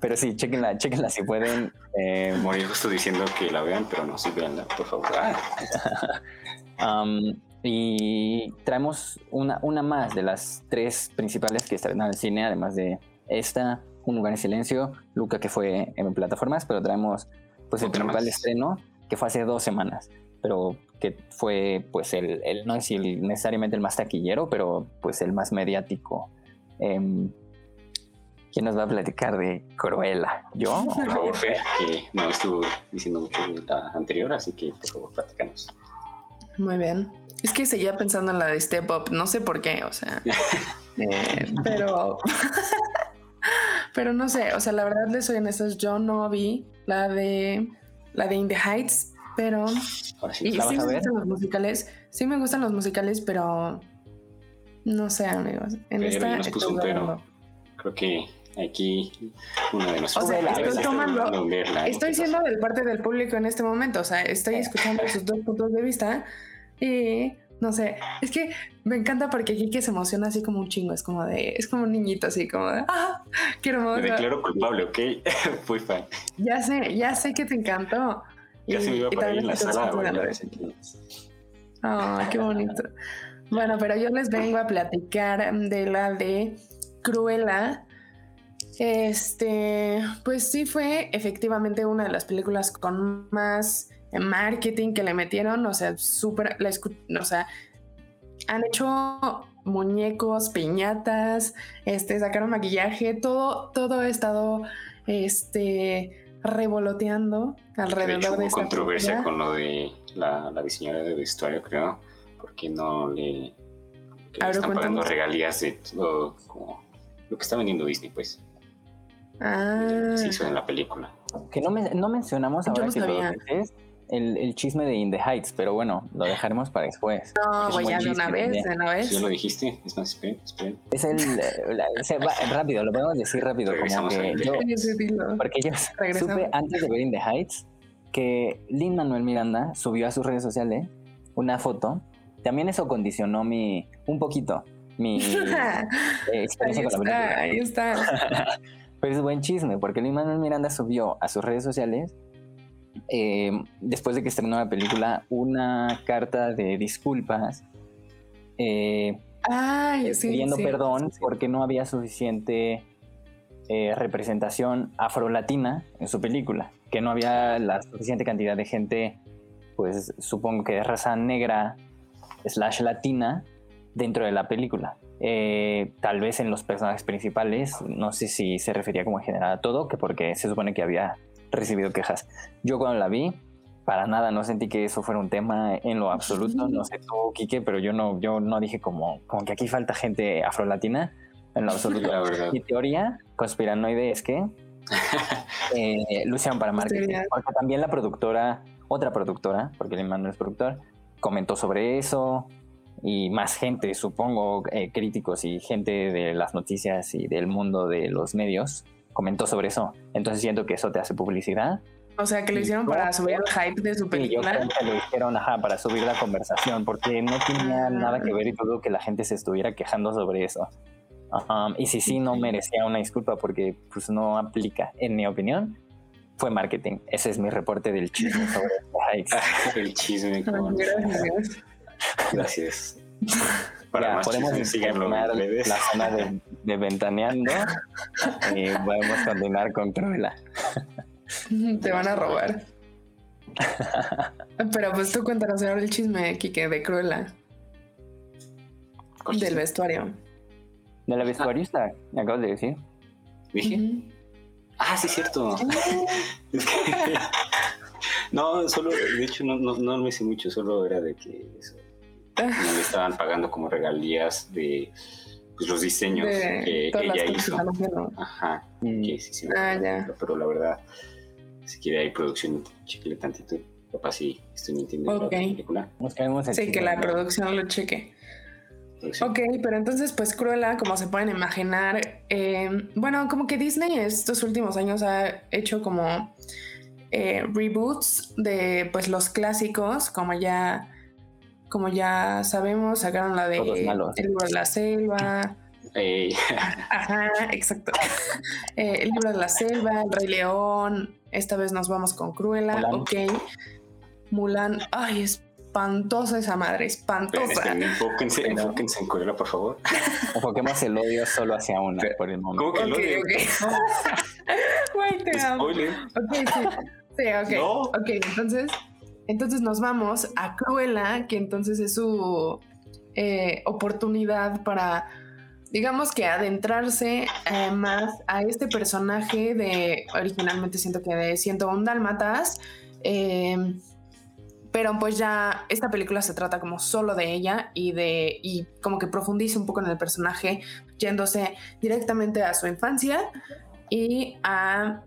pero sí, chequenla, chequenla si pueden. Eh, Morir justo diciendo que la vean, pero no, sí, veanla, por favor. um, y traemos una, una más de las tres principales que estrenan el cine, además de esta, Un lugar en silencio, Luca que fue en plataformas, pero traemos pues el principal más. estreno que fue hace dos semanas, pero que fue pues el, el no es el, necesariamente el más taquillero, pero pues el más mediático. Eh, ¿Quién nos va a platicar de Cruella? ¿Yo? Por favor, Fer, que no estuvo diciendo mucho en la anterior, así que por favor, platicanos. Muy bien. Es que seguía pensando en la de Step Up, no sé por qué, o sea. eh, pero. pero no sé, o sea, la verdad les soy honestos, yo no vi la de la de In the Heights, pero sí, y sí me gustan los musicales, sí me gustan los musicales, pero No sé, amigos. En Pero esta ya nos puso un estoy pero. dudando. Creo que aquí uno de nosotros. O sea, estoy tomando-. Estoy ¿Qué siendo del parte del público en este momento, o sea, estoy escuchando sus dos puntos de vista y no sé, es que me encanta porque Kike se emociona así como un chingo, es como de, es como un niñito así como de, ah, qué pasa? Me hermoso. declaro culpable, ¿ok? Fui fan. Ya sé, ya sé que te encantó. Ya se me iba y ahí en la sala. Ay, qué bonito. Bueno, pero yo les vengo a platicar de la de Cruella. Este, pues sí fue efectivamente una de las películas con más marketing que le metieron, o sea, súper, o sea, han hecho muñecos, piñatas, este, sacaron maquillaje, todo, todo ha estado, este, revoloteando De alrededor hecho, de hubo esta controversia película. con lo de la, la diseñadora de vestuario, creo, porque no le, que le están pagando regalías de todo como lo que está vendiendo Disney, pues, Ah. se hizo en la película. Que no, men- no mencionamos Yo ahora no que lo sabía. dices, el, el chisme de In the Heights, pero bueno, lo dejaremos para después. No, voy buen de una vez, de una vez. Ya lo dijiste, es más, esperen, esperen. Es el. la- se va- rápido, lo podemos decir rápido, como Regresamos que al- yo. Porque yo Regresamos. supe antes de ver In the Heights que Lin Manuel Miranda subió a sus redes sociales una foto. También eso condicionó mi. un poquito. Mi eh, Ahí experiencia con la está, película. ahí está. Pero es buen chisme, porque Lin Manuel Miranda subió a sus redes sociales, eh, después de que estrenó la película, una carta de disculpas, eh, Ay, sí. pidiendo sí. perdón porque no había suficiente eh, representación afrolatina en su película, que no había la suficiente cantidad de gente, pues supongo que de raza negra slash latina dentro de la película. Eh, tal vez en los personajes principales, no sé si se refería como en general a todo, que porque se supone que había recibido quejas. Yo cuando la vi, para nada no sentí que eso fuera un tema en lo absoluto, no sé tú, Quique, pero yo no, yo no dije como, como que aquí falta gente afrolatina, en lo absoluto. La. Mi teoría conspiranoide es que eh, hicieron para marketing. Porque también la productora, otra productora, porque el Manuel es productor, comentó sobre eso y más gente, supongo, eh, críticos y gente de las noticias y del mundo de los medios comentó sobre eso. Entonces siento que eso te hace publicidad. O sea, que lo hicieron para subir el hype de su Y yo película. creo que lo hicieron ajá, para subir la conversación, porque no tenía Ah. nada que ver y dudo que la gente se estuviera quejando sobre eso. Ajá, Y si sí, no merecía una disculpa porque pues no aplica, en mi opinión, fue marketing. Ese es mi reporte del chisme sobre Heights. El chisme. Gracias. Gracias. Para Ya, más podemos redes. la zona de, de ventaneando y podemos continuar con Cruella. Te van a robar. Pero pues tú cuéntanos ahora el chisme, Kike, de Cruella, ¿Cuál del vestuario. De la vestuarista, me acabas de decir. ¿Dije? Ah, sí, es cierto. Es que- no, solo, de hecho, no, no, no me hice mucho, solo era de que eso, no le estaban pagando como regalías de pues, los diseños De que, ella hizo. Ajá, Mm. que sí, sí Ah, ya. Pero la verdad, si quiere hay producción, chicle tantito. Capaz sí, estoy mintiendo la película. Nos Sí, que la ¿no? producción lo cheque. Producción. Ok, pero entonces, pues Cruella, como se pueden imaginar, eh, bueno, como que Disney estos últimos años ha hecho como eh, reboots de pues los clásicos, como ya, como ya sabemos, sacaron la de. El libro de la selva. Ey, Ajá, exacto. Eh, el libro de la selva, El Rey León. Esta vez nos vamos con Cruella. Mulan. Ok. Mulan. Ay, espantosa esa madre, espantosa. esperen, enfóquense, Pero- enfóquense en Cruella, por favor. Enfoquemos el odio solo hacia una Pero- por el momento. ¿Cómo que Ok, lo odio? ok. Güey, te amo. Spoiler. Ok, sí. Sí, ok. No. Ok, entonces, entonces nos vamos a Cruella, que entonces es su eh, oportunidad para, digamos que adentrarse eh, más a este personaje de, originalmente siento que de 101 Dálmatas, eh, pero pues ya esta película se trata como solo de ella y de y como que profundiza un poco en el personaje yéndose directamente a su infancia y a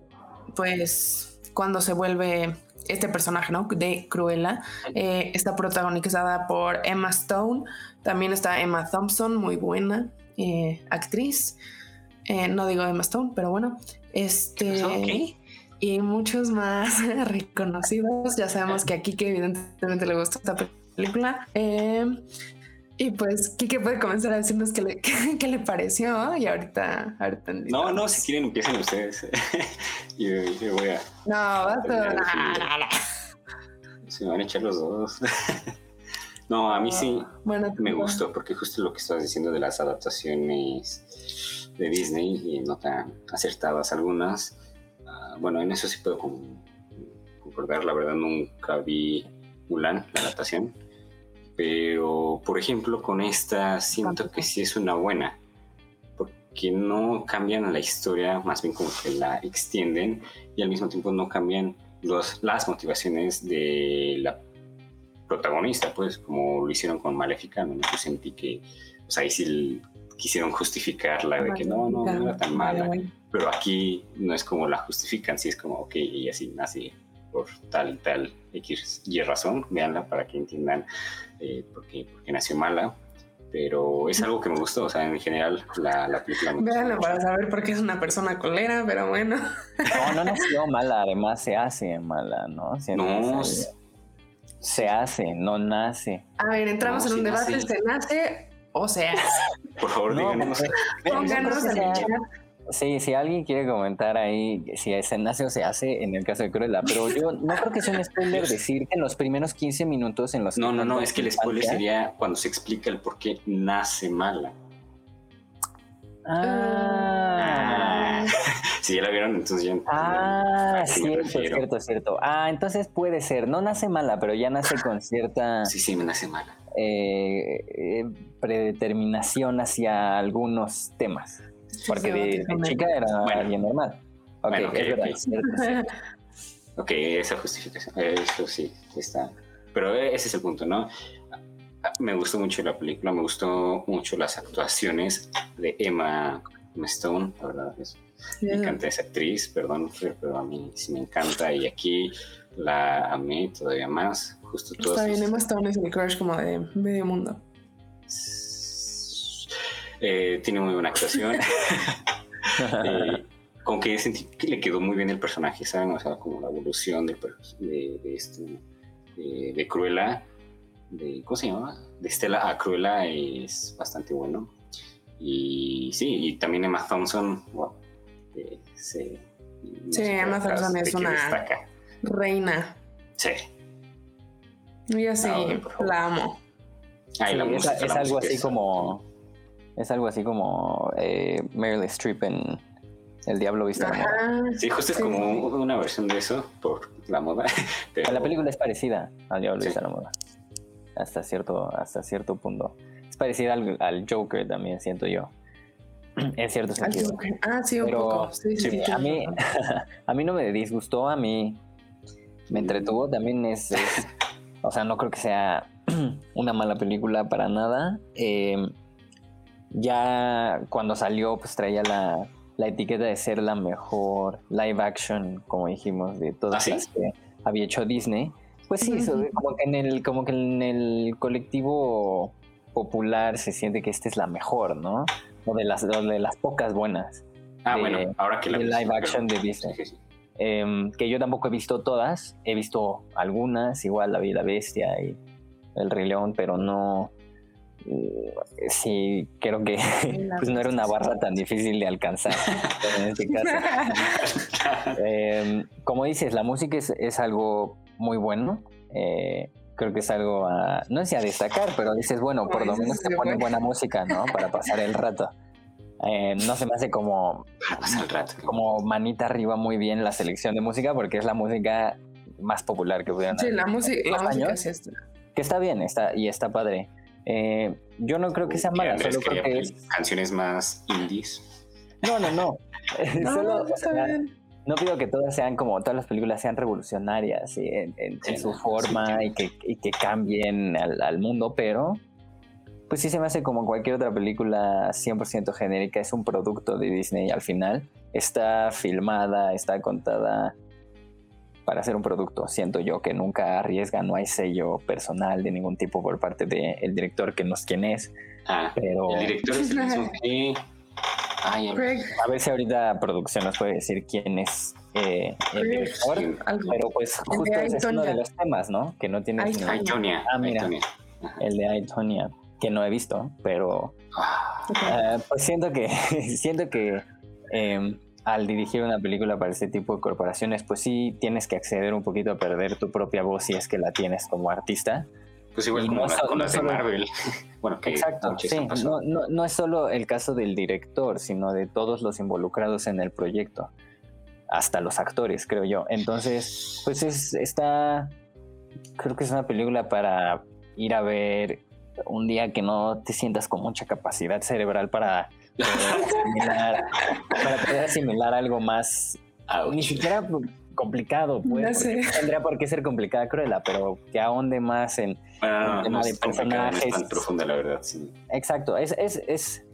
pues cuando se vuelve este personaje, ¿no? De Cruella. Eh, está protagonizada por Emma Stone. También está Emma Thompson, muy buena eh, actriz. Eh, no digo Emma Stone, pero bueno. Este. Y muchos más reconocidos. Ya sabemos que aquí que evidentemente le gustó esta película. Y pues Kike puede comenzar a decirnos qué le, qué, le pareció y ahorita, ahorita No, no, si quieren empiecen ustedes. y yo, voy a... No. No, no, Se me van a echar los dos. no, a mí sí bueno, me gustó porque justo lo que estabas diciendo de las adaptaciones de Disney y no tan acertadas algunas. Uh, bueno, en eso sí puedo concordar. La verdad nunca vi Mulan, la adaptación pero por ejemplo con esta siento que sí es una buena, porque no cambian la historia, más bien como que la extienden y al mismo tiempo no cambian los, las motivaciones de la protagonista, pues como lo hicieron con Maléfica, ¿no? yo sentí que ahí sí quisieron justificarla de que no, no, no era tan mala, pero aquí no es como la justifican, sí es como, ok, y así nace por tal y tal X y razón, veanla para que entiendan eh, por, qué, nació mala. Pero es algo que me gustó, o sea, en general la, la película me Véanlo para saber por qué es una persona colera, pero bueno. No, no nació mala, además se hace mala, ¿no? no, se, hace, no nace. A ver, entramos en un debate, ¿se nace o se hace? Por favor, díganos. Pónganos en el chat Sí, si alguien quiere comentar ahí si se nace o se hace en el caso de Cruella, pero yo no creo que sea un spoiler decir que en los primeros 15 minutos en los No, no, no, es que el spoiler sería cuando se explica el por qué nace mala. Ah. si ya la vieron, entonces ya. Ah, cierto, cierto, cierto. Ah, entonces puede ser. No nace mala, pero ya nace con cierta. Sí, sí, me nace mala. Eh, eh, predeterminación hacia algunos temas. Porque de, chica era bien normal. Ok, ok, esa justificación, eso sí, está. Pero ese es el punto, ¿no? Me gustó mucho la película, me gustó mucho las actuaciones de Emma Stone, la verdad. Es, Me encanta esa actriz, perdón, pero a mí sí me encanta y aquí la amé todavía más. Justo Está bien, Emma Stone es mi crush como de medio mundo. Eh, tiene muy buena actuación. eh, con que sentí que le quedó muy bien el personaje, ¿saben? O sea, como la evolución de, de, este, de, Cruella, de, ¿cómo se llama? De Estela a Cruella es bastante bueno. Y sí, y también Emma Thompson, wow, eh, sí, Emma Thompson es una reina. Sí. Y así, la amo. es algo así como es algo así como eh, Meryl Streep en El Diablo Vista la Moda. Sí, justo es como una versión de eso por la moda. La película es parecida al Diablo Vista la Moda. Hasta cierto, hasta cierto punto. Es parecida al, Joker también, siento yo. En cierto sentido. Ah, sí, un poco. Sí, sí, a, mí, a mí no me disgustó, a mí me entretuvo. También es, es o sea, no creo que sea una mala película para nada. Eh, ya cuando salió, pues traía la, etiqueta de ser la mejor live action, como dijimos, de todas ¿Ah, las que había hecho Disney. Pues sí, como, que en el, como que en el colectivo popular se siente que esta es la mejor, ¿no? O de las, de las pocas buenas. Ah, bueno, ahora que la live action de Disney. Em, que yo tampoco he visto todas, he visto algunas, igual La Vida Bestia y El Rey León, pero no, sí, creo que pues no era una barra tan difícil de alcanzar en este caso. Em, como dices, la música es, algo muy bueno. Eh, creo que es algo a, no sé a destacar, pero dices, bueno, por lo menos te pone buena música, ¿no? Para pasar el rato. Eh, no se me hace como, como manita arriba muy bien la selección de música porque es la música más popular que pudieran Sí, la, música, la música es esta. Que está bien, está, y está padre. Eh, yo no creo que sea mala, solo creo que es... Canciones más indies. No, no, no. solo, no pido que todas sean como, todas las películas sean revolucionarias en, su forma y, que, que, cambien al, mundo, pero pues sí se me hace como cualquier otra película 100% genérica, es un producto de Disney al final. Está filmada, está contada para hacer un producto. Siento yo que nunca arriesga, no hay sello personal de ningún tipo por parte del director que no es quien es. Ah, pero... el director es el mismo que... Ay, a ver si ahorita producción nos puede decir quién es eh, el director, pero pues justo ese es uno de los temas, ¿no? Que no tiene... Aitonia. Ah, mira, el de Aitonia, que no he visto, pero ah. eh, pues siento que siento que em, al dirigir una película para ese tipo de corporaciones, pues sí tienes que acceder un poquito a perder tu propia voz si es que la tienes como artista. Pues igual como no con las de Marvel. bueno, que exacto, sí. No, es solo el caso del director, sino de todos los involucrados en el proyecto. Hasta los actores, creo yo. Entonces, pues es, está. Creo que es una película para ir a ver un día que no te sientas con mucha capacidad cerebral para asimilar, para poder asimilar algo más, ni siquiera complicado, pues, tendría por qué ser complicada Cruella, pero que ahonde más en, ah, el tema de personajes. Es tan profunda, la verdad, sí. Exacto, es, es, es,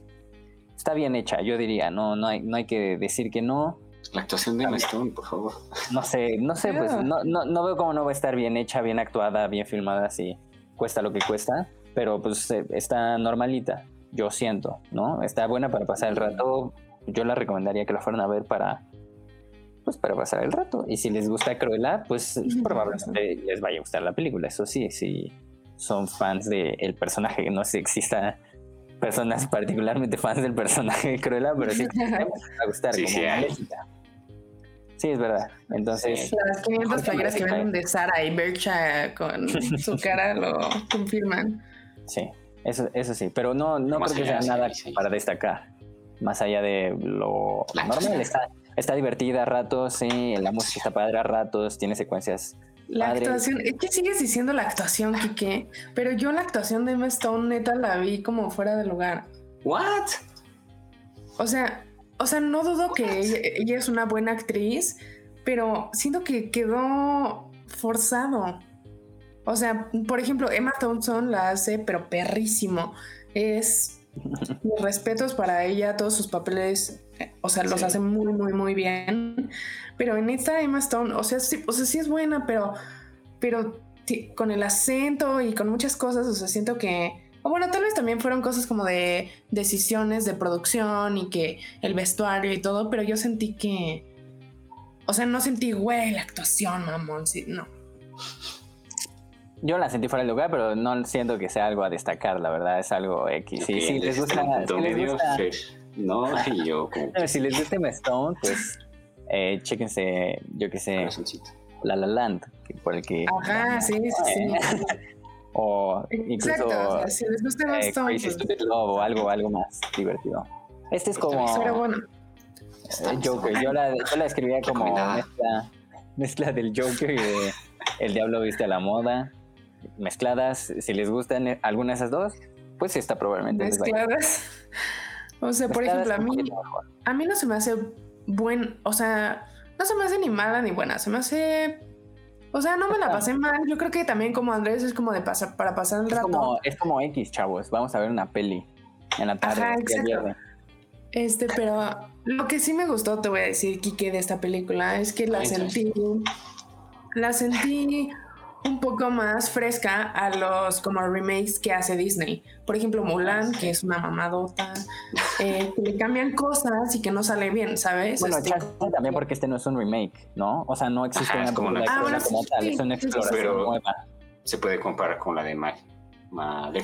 está bien hecha, yo diría, no, no, hay, no hay que decir que no. La actuación de Emma Stone, por favor. No sé, no sé, pues no, no, no veo cómo no va a estar bien hecha, bien actuada, bien filmada, si cuesta lo que cuesta, pero pues eh, está normalita yo siento, ¿no? Está buena para pasar el rato. Yo la recomendaría que la fueran a ver para, pues para pasar el rato. Y si les gusta Cruella, pues probablemente les vaya a gustar la película. Eso sí, si son fans del personaje, no sé si exista personas particularmente fans del personaje de Cruella, pero sí les va a gustar sí, como Sí, es verdad. Entonces. Las 500 playeras que venden de Sara y Bercha con su cara lo confirman. Sí. Eso, eso sí, pero no, no creo que sea nada para destacar. Más allá de lo normal, está, está divertida a ratos, sí, la música está padre a ratos, tiene secuencias. La actuación, es que sigues diciendo la actuación, Kike, pero yo la actuación de Emma Stone neta la vi como fuera de lugar. ¿What? O sea, o sea, no dudo que ella es una buena actriz, pero siento que quedó forzado. O sea, por ejemplo, Emma Thompson la hace, pero perrísimo. Es mis respetos para ella, todos sus papeles, o sea, los hace muy, muy, muy bien. Pero en esta Emma Stone, o sea, sí, o sea, sí es buena, pero, pero con el acento y con muchas cosas, o sea, siento que, o bueno, tal vez también fueron cosas como de decisiones de producción y que el vestuario y todo, pero yo sentí que, o sea, no sentí, güey, la actuación, mamón, sí, no. Yo la sentí fuera de lugar, pero no siento que sea algo a destacar, la verdad, es algo X. Sí, sí, les gusta. Si les gusta no, yo Si les gusta Stone, pues eh, chéquense, yo qué sé, La La Land, por el que. Ajá, sí, sí, sí. o incluso. Exacto, si les gusta Emma eh, Stone. Crazy pues. Stupid Love o algo, algo más divertido. Este es como. Pero bueno. Eh, Joker, yo la, yo la escribía como mezcla, mezcla del Joker y de El Diablo Viste a la Moda mezcladas, si les gustan alguna de esas dos, pues está probablemente. Mezcladas. O sea, por ejemplo, a mí, a mí no se me hace buen, o sea, no se me hace ni mala ni buena, se me hace o sea, no me la pasé mal. Yo creo que también como Andrés es como de pasar para pasar el rato. Como, es como X, chavos. Vamos a ver una peli en la tarde. Ajá, Este, pero lo que sí me gustó, te voy a decir, Kike, de esta película es que la sentí. La sentí un poco más fresca a los como remakes que hace Disney. Por ejemplo, Mulan, que es una mamadota, eh, que le cambian cosas y que no sale bien, ¿sabes? Bueno, este, también porque este no es un remake, ¿no? O sea, no existe una como, ah, como tal, es una exploración nueva. Se puede comparar con la de Mal.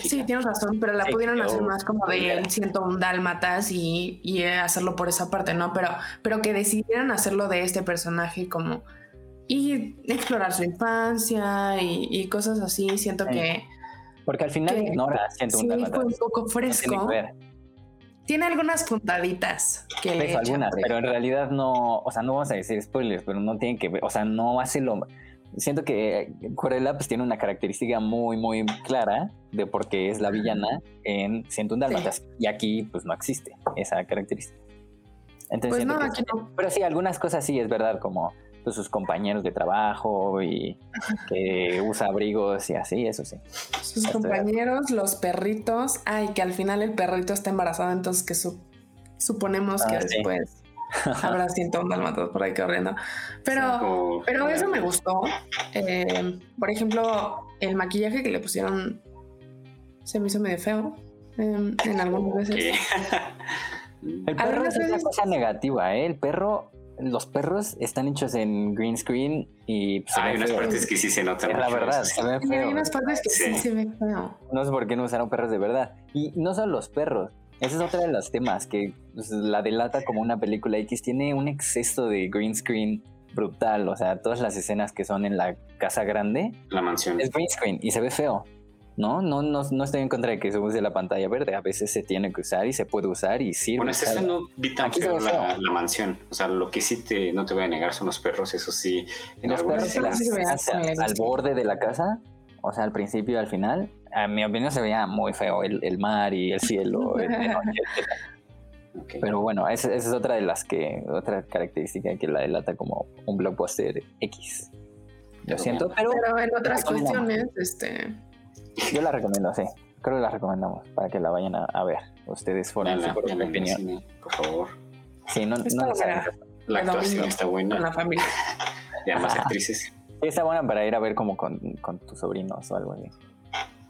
Sí, tienes razón, pero la pudieron hacer más como de un dálmatas y, y hacerlo por esa parte, ¿no? Pero, pero que decidieran hacerlo de este personaje como y explorar su infancia y, cosas así. Siento que. Porque al final ignora siento sí, fue un poco fresco. tiene algunas puntaditas que le algunas, pero en realidad no, o sea, no vamos a decir spoilers, pero no tienen que ver, o sea, no hace lo siento que Corella pues tiene una característica muy muy clara de por qué es la villana en Siento un Dálmatas y aquí pues no existe esa característica. Entonces, pues no, aquí no. Pero sí, algunas cosas sí es verdad, como pues, sus compañeros de trabajo y que usa abrigos y así, eso sí. Sus compañeros, los perritos, ay, que al final el perrito está embarazado, entonces que suponemos que después. Habrá siento un dalmatas por ahí corriendo. Pero, pero eso me gustó. Eh, por ejemplo, el maquillaje que le pusieron se me hizo medio feo em, en algunas veces. El perro es veces- cosa negativa, ¿eh? El perro, los perros están hechos en green screen y pues, Hay ven unas partes que sí se notan. Es la verdad, se ven hay unas partes que sí, Sí. se ve feo. No sé por qué no usaron perros de verdad. Y no solo los perros. Ese es otro de los temas que pues, la delata como una película X. Tiene un exceso de green screen brutal. O sea, todas las escenas que son en la casa grande La mansión. es green screen y se ve feo. ¿No? No, no, no estoy en contra de que se use la pantalla verde. A veces se tiene que usar y se puede usar y sirve. Bueno, es usar. eso no vi tan feo la, la mansión. O sea, lo que sí te, no te voy a negar son los perros, eso sí. Y los perros se las al borde de la casa, o sea, al principio y al final. A mi opinión se veía muy feo el, el mar y el cielo. el- de noche. Pero bueno, esa, esa es otra de las que, otra característica que la delata como un blockbuster X. Lo siento, pero Pero en otras cuestiones, este, yo la recomiendo, sí. Creo que la recomendamos para que la vayan a, a ver. Ustedes fueron Véanla, su propia opinión. cine, por favor. Sí, no, es no para la actuación está con buena. la familia. Y además actrices. Sí, está buena para ir a ver como con, con tus sobrinos o algo así.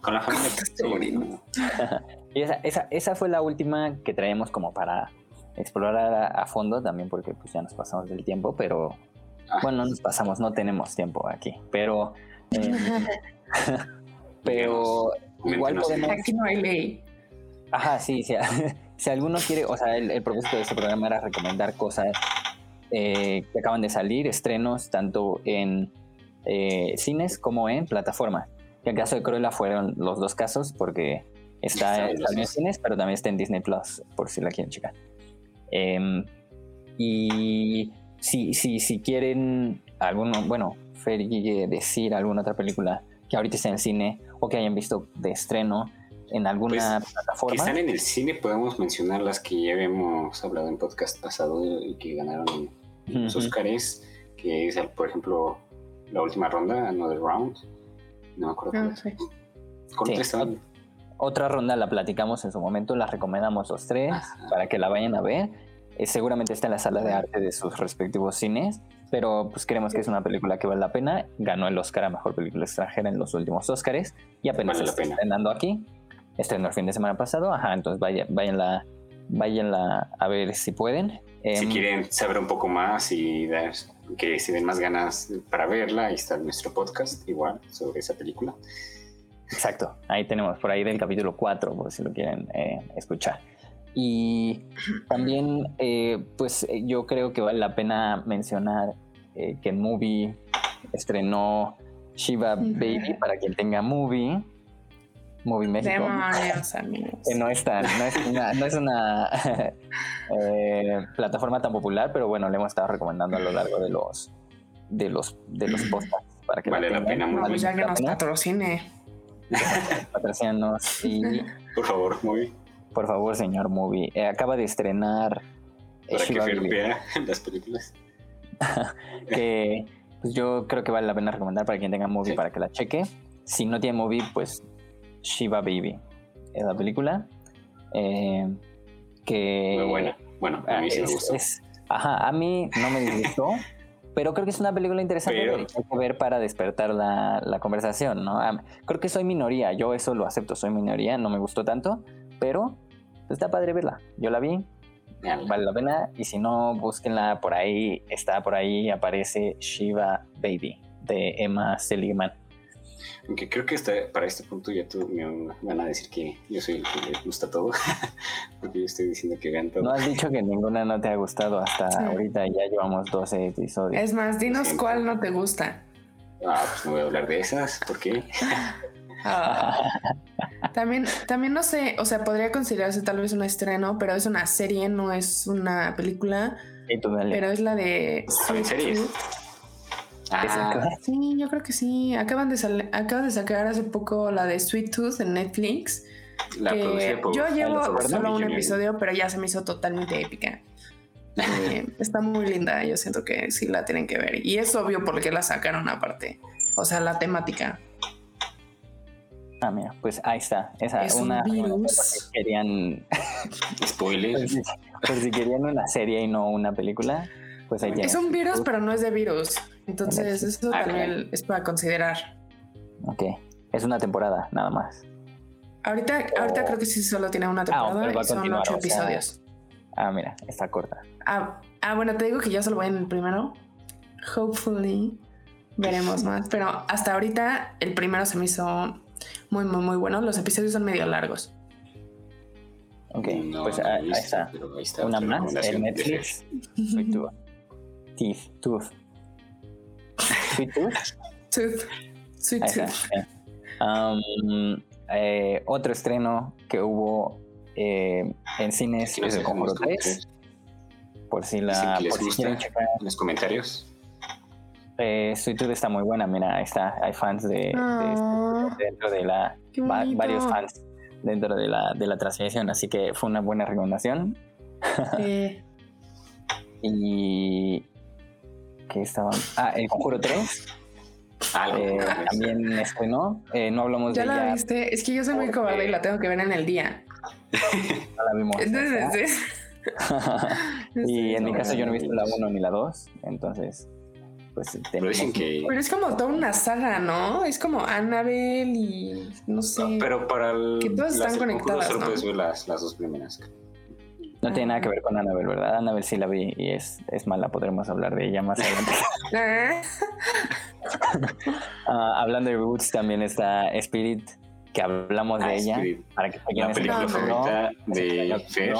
Con la familia. tus sí, sobrinos. no. Y esa, esa, esa fue la última que traemos como para explorar a, a fondo también porque pues ya nos pasamos del tiempo, pero Ah. bueno, no nos pasamos, no tenemos tiempo aquí, pero eh, pero igual podemos, Aquí no hay ley. ajá, sí, sí, si alguno quiere, o sea, el, el propósito de este programa era recomendar cosas eh, que acaban de salir, estrenos tanto en eh, cines como en plataformas. Y el caso de Cruella fueron los dos casos porque está, en dos. cines, pero también está en Disney Plus, por si la quieren checar. Em, y si, si, si quieren alguno, bueno, Fer decir alguna otra película que ahorita está en el cine o que hayan visto de estreno en alguna Pues, Que plataforma. están en el cine, podemos mencionar las que ya habíamos hablado en podcast pasado y que ganaron los Ujú. Oscars, que es, por ejemplo, la última ronda, Another Round. No me acuerdo Ah, cuál. sí. ¿Con Sí. tres? Otra ronda la platicamos en su momento, la recomendamos los tres Ajá. para que la vayan a ver. Eh, seguramente está en la sala de arte de sus respectivos cines, pero pues creemos que es una película que vale la pena. Ganó el Oscar a Mejor Película Extranjera en los últimos Oscars y apenas Vale está estrenando aquí. Estrenó el fin de semana pasado, ajá, entonces vaya, váyanla, váyanla a ver si pueden. Si Em, quieren saber un poco más y dar, que se den más ganas para verla, ahí está nuestro podcast igual sobre esa película. Exacto, ahí tenemos por ahí del capítulo 4, por si lo quieren eh, escuchar. Y también, eh, pues eh, yo creo que vale la pena mencionar eh, que Movie estrenó Shiva. Baby para quien tenga Movie, Movie México. Demonios, amigos. Que no es, tan- no es una, no es una, eh, plataforma tan popular, pero bueno, le hemos estado recomendando a lo largo de los de los de los podcasts para que Vale la pena, muy pues ya que nos patrocine. Patrocínanos y Por favor, muy Por favor, señor Movie. Eh, acaba de estrenar para que Shiva Baby, las películas. que pues, yo creo que vale la pena recomendar para quien tenga Movie Sí. para que la cheque. Si no tiene Movie, pues Shiva Baby es la película. Eh, que Muy buena. Bueno, a mí sí me es- gustó. es- ajá, a mí no me disgustó, pero creo que es una película interesante Pero- que hay que ver para despertar la, la conversación, ¿no? Creo que soy minoría, yo eso lo acepto, soy minoría, no me gustó tanto, pero está padre verla. Yo la vi, Vale la pena, y si no, búsquenla por ahí, está por ahí, aparece Shiva Baby de Emma Seligman. Aunque creo que hasta para este punto ya tú me van a decir que yo soy el que le gusta todo. Porque yo estoy diciendo que vean todo. No has dicho que ninguna no te ha gustado hasta Sí. ahorita, ya llevamos 12 episodios. Es más, dinos cuál no te gusta. Ah, pues no voy a hablar de esas. ¿Por qué? También, también no sé, o sea, podría considerarse tal vez un estreno, pero es una serie, no es una película, Y tú dale. pero es la de ¿Saben Sweet series? Tooth. Ah, Sí, yo creo que sí. Acaban de sal- acaban de sacar hace poco la de Sweet Tooth en Netflix. la que por yo llevo solo un episodio, pero ya se me hizo totalmente épica. Eh, está muy linda, yo siento que sí la tienen que ver. Y es obvio por qué la sacaron aparte. O sea, la temática. Ah, mira, pues ahí está. Esa Es un una, virus. una que querían. Spoilers. Por si querían una serie y no una película, pues ahí Es tienes. un virus, pero no es de virus. Entonces, eso Ah, también es para considerar. Ok. Es una temporada, nada más. Ahorita, ahorita creo que sí solo tiene una temporada pero va a y son ocho o sea- episodios. Ah, mira, está corta. Ah, ah, bueno, te digo que ya solo voy en el primero. Hopefully veremos más. Pero hasta ahorita el primero se me hizo muy, muy, muy bueno. Los episodios son medio largos. Ok, No, pues no ah, ahí visto, está. ahí está Una más en Netflix. Sweet Tooth. Teeth, Tooth. Sweet Tooth. Tooth. Sweet. Tooth. Um, eh, otro estreno que hubo eh, en cines es el Conjuro los 3. comentarios. Por si, la, por si gusta. quieren checar. En los comentarios. Eh, Sweet Tooth está muy buena, mira, ahí está. Hay fans de, de Ah. este- dentro de la. Va- varios fans dentro de la, de la transmisión, así que fue una buena recomendación. Sí. Y. ¿Qué estaban? Ah, el Conjuro 3 Algo. eh, también estrenó. Eh, no hablamos ¿Ya de la ella, viste? Es que yo soy muy cobarde y la tengo que ver en el día. no la vimos. Entonces, y en mi no, caso yo no he visto la no. 1 ni la 2, entonces pues Pero tenemos... dicen que. Pero es como toda una saga, ¿no? Es como Annabelle y no sé. No, pero para el, Que todas las están conectadas, solo ¿no? puedes ver las, las dos primeras. No tiene nada que ver con Annabelle, ¿verdad? Annabelle sí la vi y es, es mala, podremos hablar de ella más adelante. Ah, Ah, hablando de reboots también está Spirit, que hablamos de Ah, ella. Para que La película no. favorita de. Fer.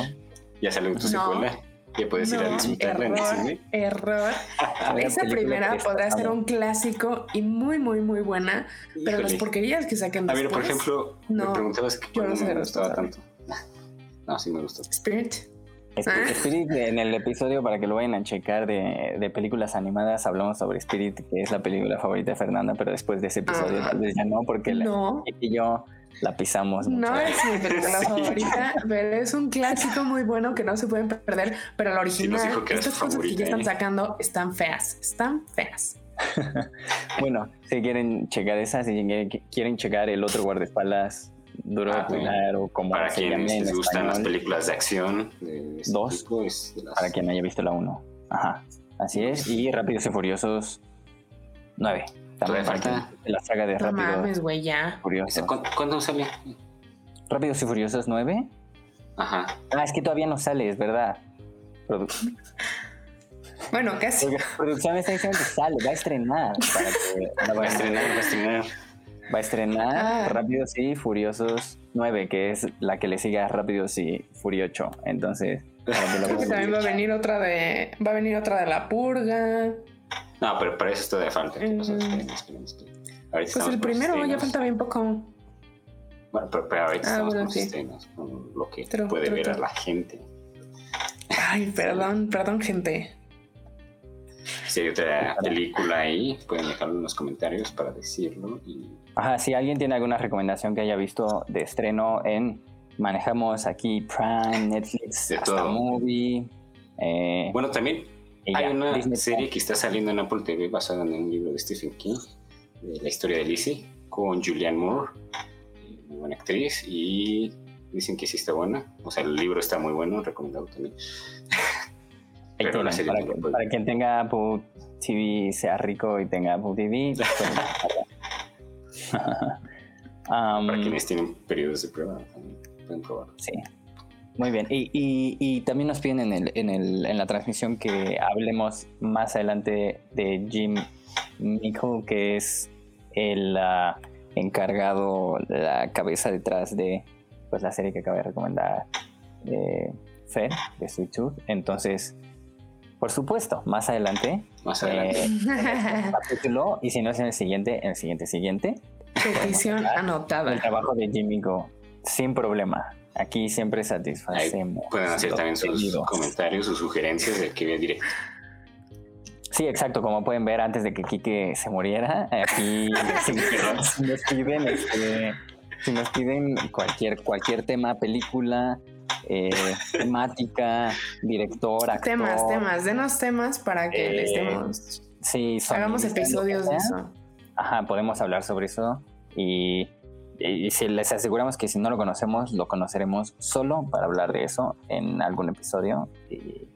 Ya salió tu No. secuela. Ya puedes ir a en el error, cine. error. A ver, Esa primera que podrá ser un clásico y muy, muy, muy buena. Pero las porquerías que saquen A después. ver, por ejemplo, me no, preguntabas que yo no me gustaba tanto. No, sí me gustó. Spirit. Sp- Ah. Spirit, en el episodio, para que lo vayan a checar de, de películas animadas, hablamos sobre Spirit, que es la película favorita de Fernanda, pero después de ese episodio Ah. tal vez ya no, porque la- y yo la pisamos mucho. No es mi película favorita, pero es un clásico muy bueno que no se pueden perder. Pero la original, estas cosas que ya están ¿eh? sacando están feas. Están feas. Bueno, si quieren checar esa, si quieren, quieren checar el otro guardaespaldas duro de Ah, cuidar o como Para se quienes les gustan las películas de acción de este Dos. tipo, es de las- para quien no haya visto la 1. Ajá, así es. Y Rápidos y Furiosos 9. También falta. la saga de No Rápidos mames, güey, ya. ¿Ese Furiosos. ¿Cuándo, cuándo sale? Rápidos y Furiosos 9. Ajá. Ah, es que todavía no sale, es verdad. Produ- Bueno, casi. Porque producción me está diciendo que sale, va a estrenar. Para que la Va a estrenar, va a estrenar. Va a estrenar Ah. Rápidos y Furiosos 9, que es la que le sigue a Rápidos y Furioso. Entonces, Creo que también va a venir otra de. Va a venir otra de la purga. No, pero para eso todavía falta. ¿Qué pasa? Mm. Esperemos, esperemos. esperemos. Ahorita Pues el primero ya falta bien poco. Bueno, pero, pero ahorita Ah, estamos bueno, con sí. estrenos, con lo que True, puede true, ver a la gente. Ay, perdón, perdón, gente. Si hay otra película ahí, pueden dejarlo en los comentarios para decirlo. Y Ajá, si alguien tiene alguna recomendación que haya visto de estreno en manejamos aquí Prime, Netflix, De hasta todo. Movie. eh, bueno, también y hay ya, una Disney serie que está saliendo en Apple TV basada en un libro de Stephen King, de la historia de Lizzie, con Julianne Moore, muy buena actriz, y dicen que sí está buena. O sea, el libro está muy bueno, recomendado también. Pero la tienen, serie para, que- quien tenga Apple TV, sea rico y tenga Apple TV. buscarla. Um, Para quienes tienen periodos de prueba, también pueden probarlo. Sí. Muy bien. Y, y- y también nos piden en, el, en, el, en la transmisión que hablemos más adelante de Jim Mickle, que es el ah, encargado, la cabeza detrás de pues, la serie que acaba de recomendar eh, Fer, de Sweet Tooth. Entonces, por supuesto, más adelante, Más adelante. eh, capítulo, y si no es en el siguiente, en el siguiente, siguiente, Petición el anotada. trabajo de Jim Mickle, sin problema. Aquí siempre satisfacemos. Pueden hacer también sus comentarios, sus sugerencias de que vea directo. Sí, exacto. Como pueden ver, antes de que Kike se muriera, aquí si, si nos piden, este, si nos piden cualquier, cualquier tema, película, eh, temática, director, actor. Temas, temas, denos temas para que Eh, les demos. Sí, Hagamos episodios de eso. Ajá, podemos hablar sobre eso y y si les aseguramos que si no lo conocemos, lo conoceremos solo para hablar de eso en algún episodio y,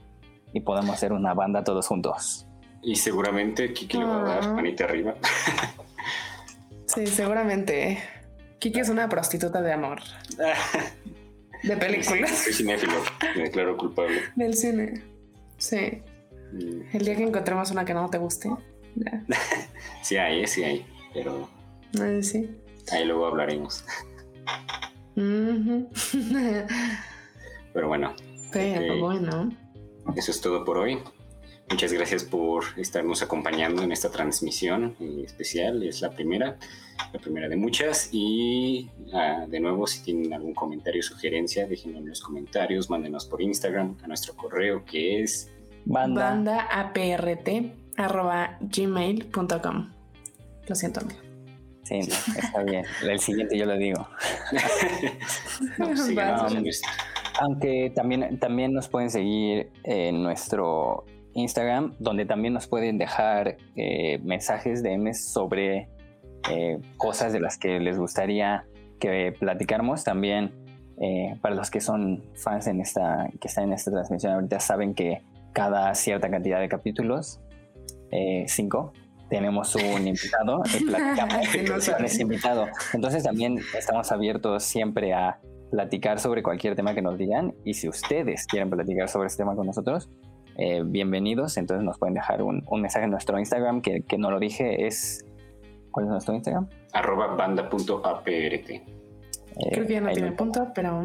y podemos hacer una banda todos juntos. Y seguramente Kiki le va a dar Ah. manita arriba. Sí, seguramente. Kiki es una prostituta de amor. De películas. Soy cinéfilo, me declaro culpable. Del cine. Sí. Mm, El día que encontremos una que no te guste. Ya. Sí hay, eh, sí hay, pero sí. Ahí luego hablaremos. Pero bueno, Pero Ok. bueno. eso es todo por hoy. Muchas gracias por estarnos acompañando en esta transmisión eh, especial. Es la primera, la primera de muchas. Y ah, de nuevo, si tienen algún comentario o sugerencia, déjenlo en los comentarios, mándenos por Instagram a nuestro correo que es Banda. Banda aprt arroba gmail.com. Lo siento, amigo. Sí, no, está bien. El siguiente yo lo digo. No, Aunque también, también nos pueden seguir en nuestro Instagram, donde también nos pueden dejar eh, mensajes de MS sobre eh, cosas de las que les gustaría que platicáramos. También eh, para los que son fans en esta, que están en esta transmisión ahorita, saben que cada cierta cantidad de capítulos, eh, cinco, tenemos un invitado y platicamos Sí, no con ese invitado. Entonces también estamos abiertos siempre a platicar sobre cualquier tema que nos digan y si ustedes quieren platicar sobre este tema con nosotros, eh, bienvenidos. Entonces nos pueden dejar un, un mensaje en nuestro Instagram que, que no lo dije, es... ¿Cuál es nuestro Instagram? arroba banda.aprt. Eh, Creo que ya no tiene punto, pero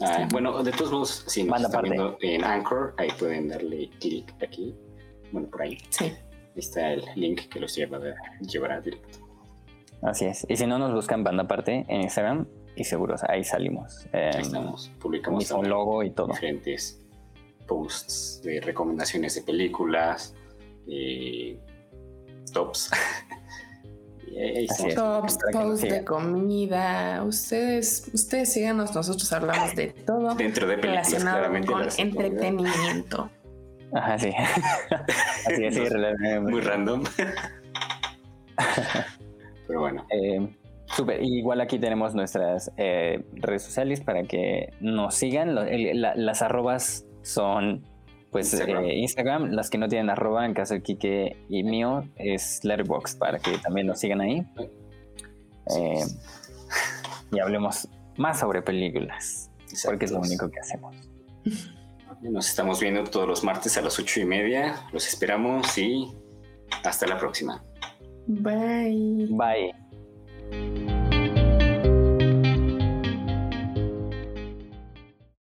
Ah, bueno, de todos modos, si nos están viendo en Anchor, ahí pueden darle clic aquí. Bueno, por ahí sí. Está el link que los lleva llevará directo. Así es. Y si no, nos buscan banda aparte en Instagram y seguros ahí salimos. Eh, Ahí estamos. Publicamos también logo y todo. diferentes posts de recomendaciones de películas, eh, tops. ahí Así. Tops, posts de comida. Ustedes, ustedes síganos, nosotros hablamos de todo Dentro de películas, relacionado claramente. con entretenimiento. Ajá, sí. Así es, sí. Muy random. Pero bueno, Eh, súper. Igual aquí tenemos nuestras eh, redes sociales para que nos sigan. Lo- el- la- las arrobas son pues Instagram. Instagram. Instagram. Las que no tienen arroba, en caso de Kike y mío, es Letterboxd para que también nos sigan ahí. Eh, y hablemos más sobre películas, porque es lo único que hacemos. Nos estamos viendo todos los martes a las ocho y media. Los esperamos y hasta la próxima. Bye. Bye.